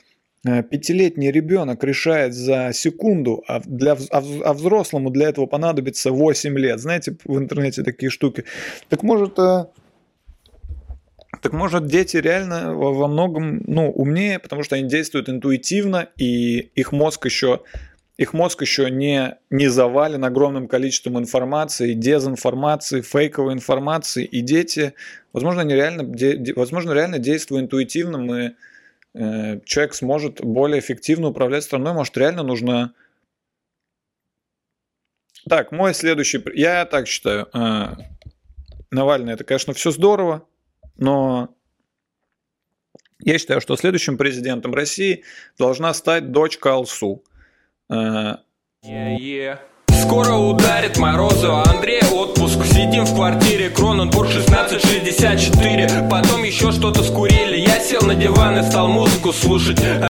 э, пятилетний ребенок решает за секунду, а, для, а, а взрослому для этого понадобится 8 лет. Знаете, в интернете такие штуки. Так может, так может дети реально во, многом ну, умнее, потому что они действуют интуитивно, и их мозг еще их мозг еще не, не завален огромным количеством информации, дезинформации, фейковой информации, и дети, возможно, они реально, де, возможно, реально действуя интуитивно, и э, человек сможет более эффективно управлять страной, может, реально нужно... Так, мой следующий... Я так считаю. Э, Навальный, это, конечно, все здорово, но я считаю, что следующим президентом России должна стать дочка Алсу. Yeah, э, yeah. Скоро ударит морозу, а Андрей отпуск Сидим в квартире, Кроненбург 1664 Потом еще что-то скурили Я сел на диван и стал музыку слушать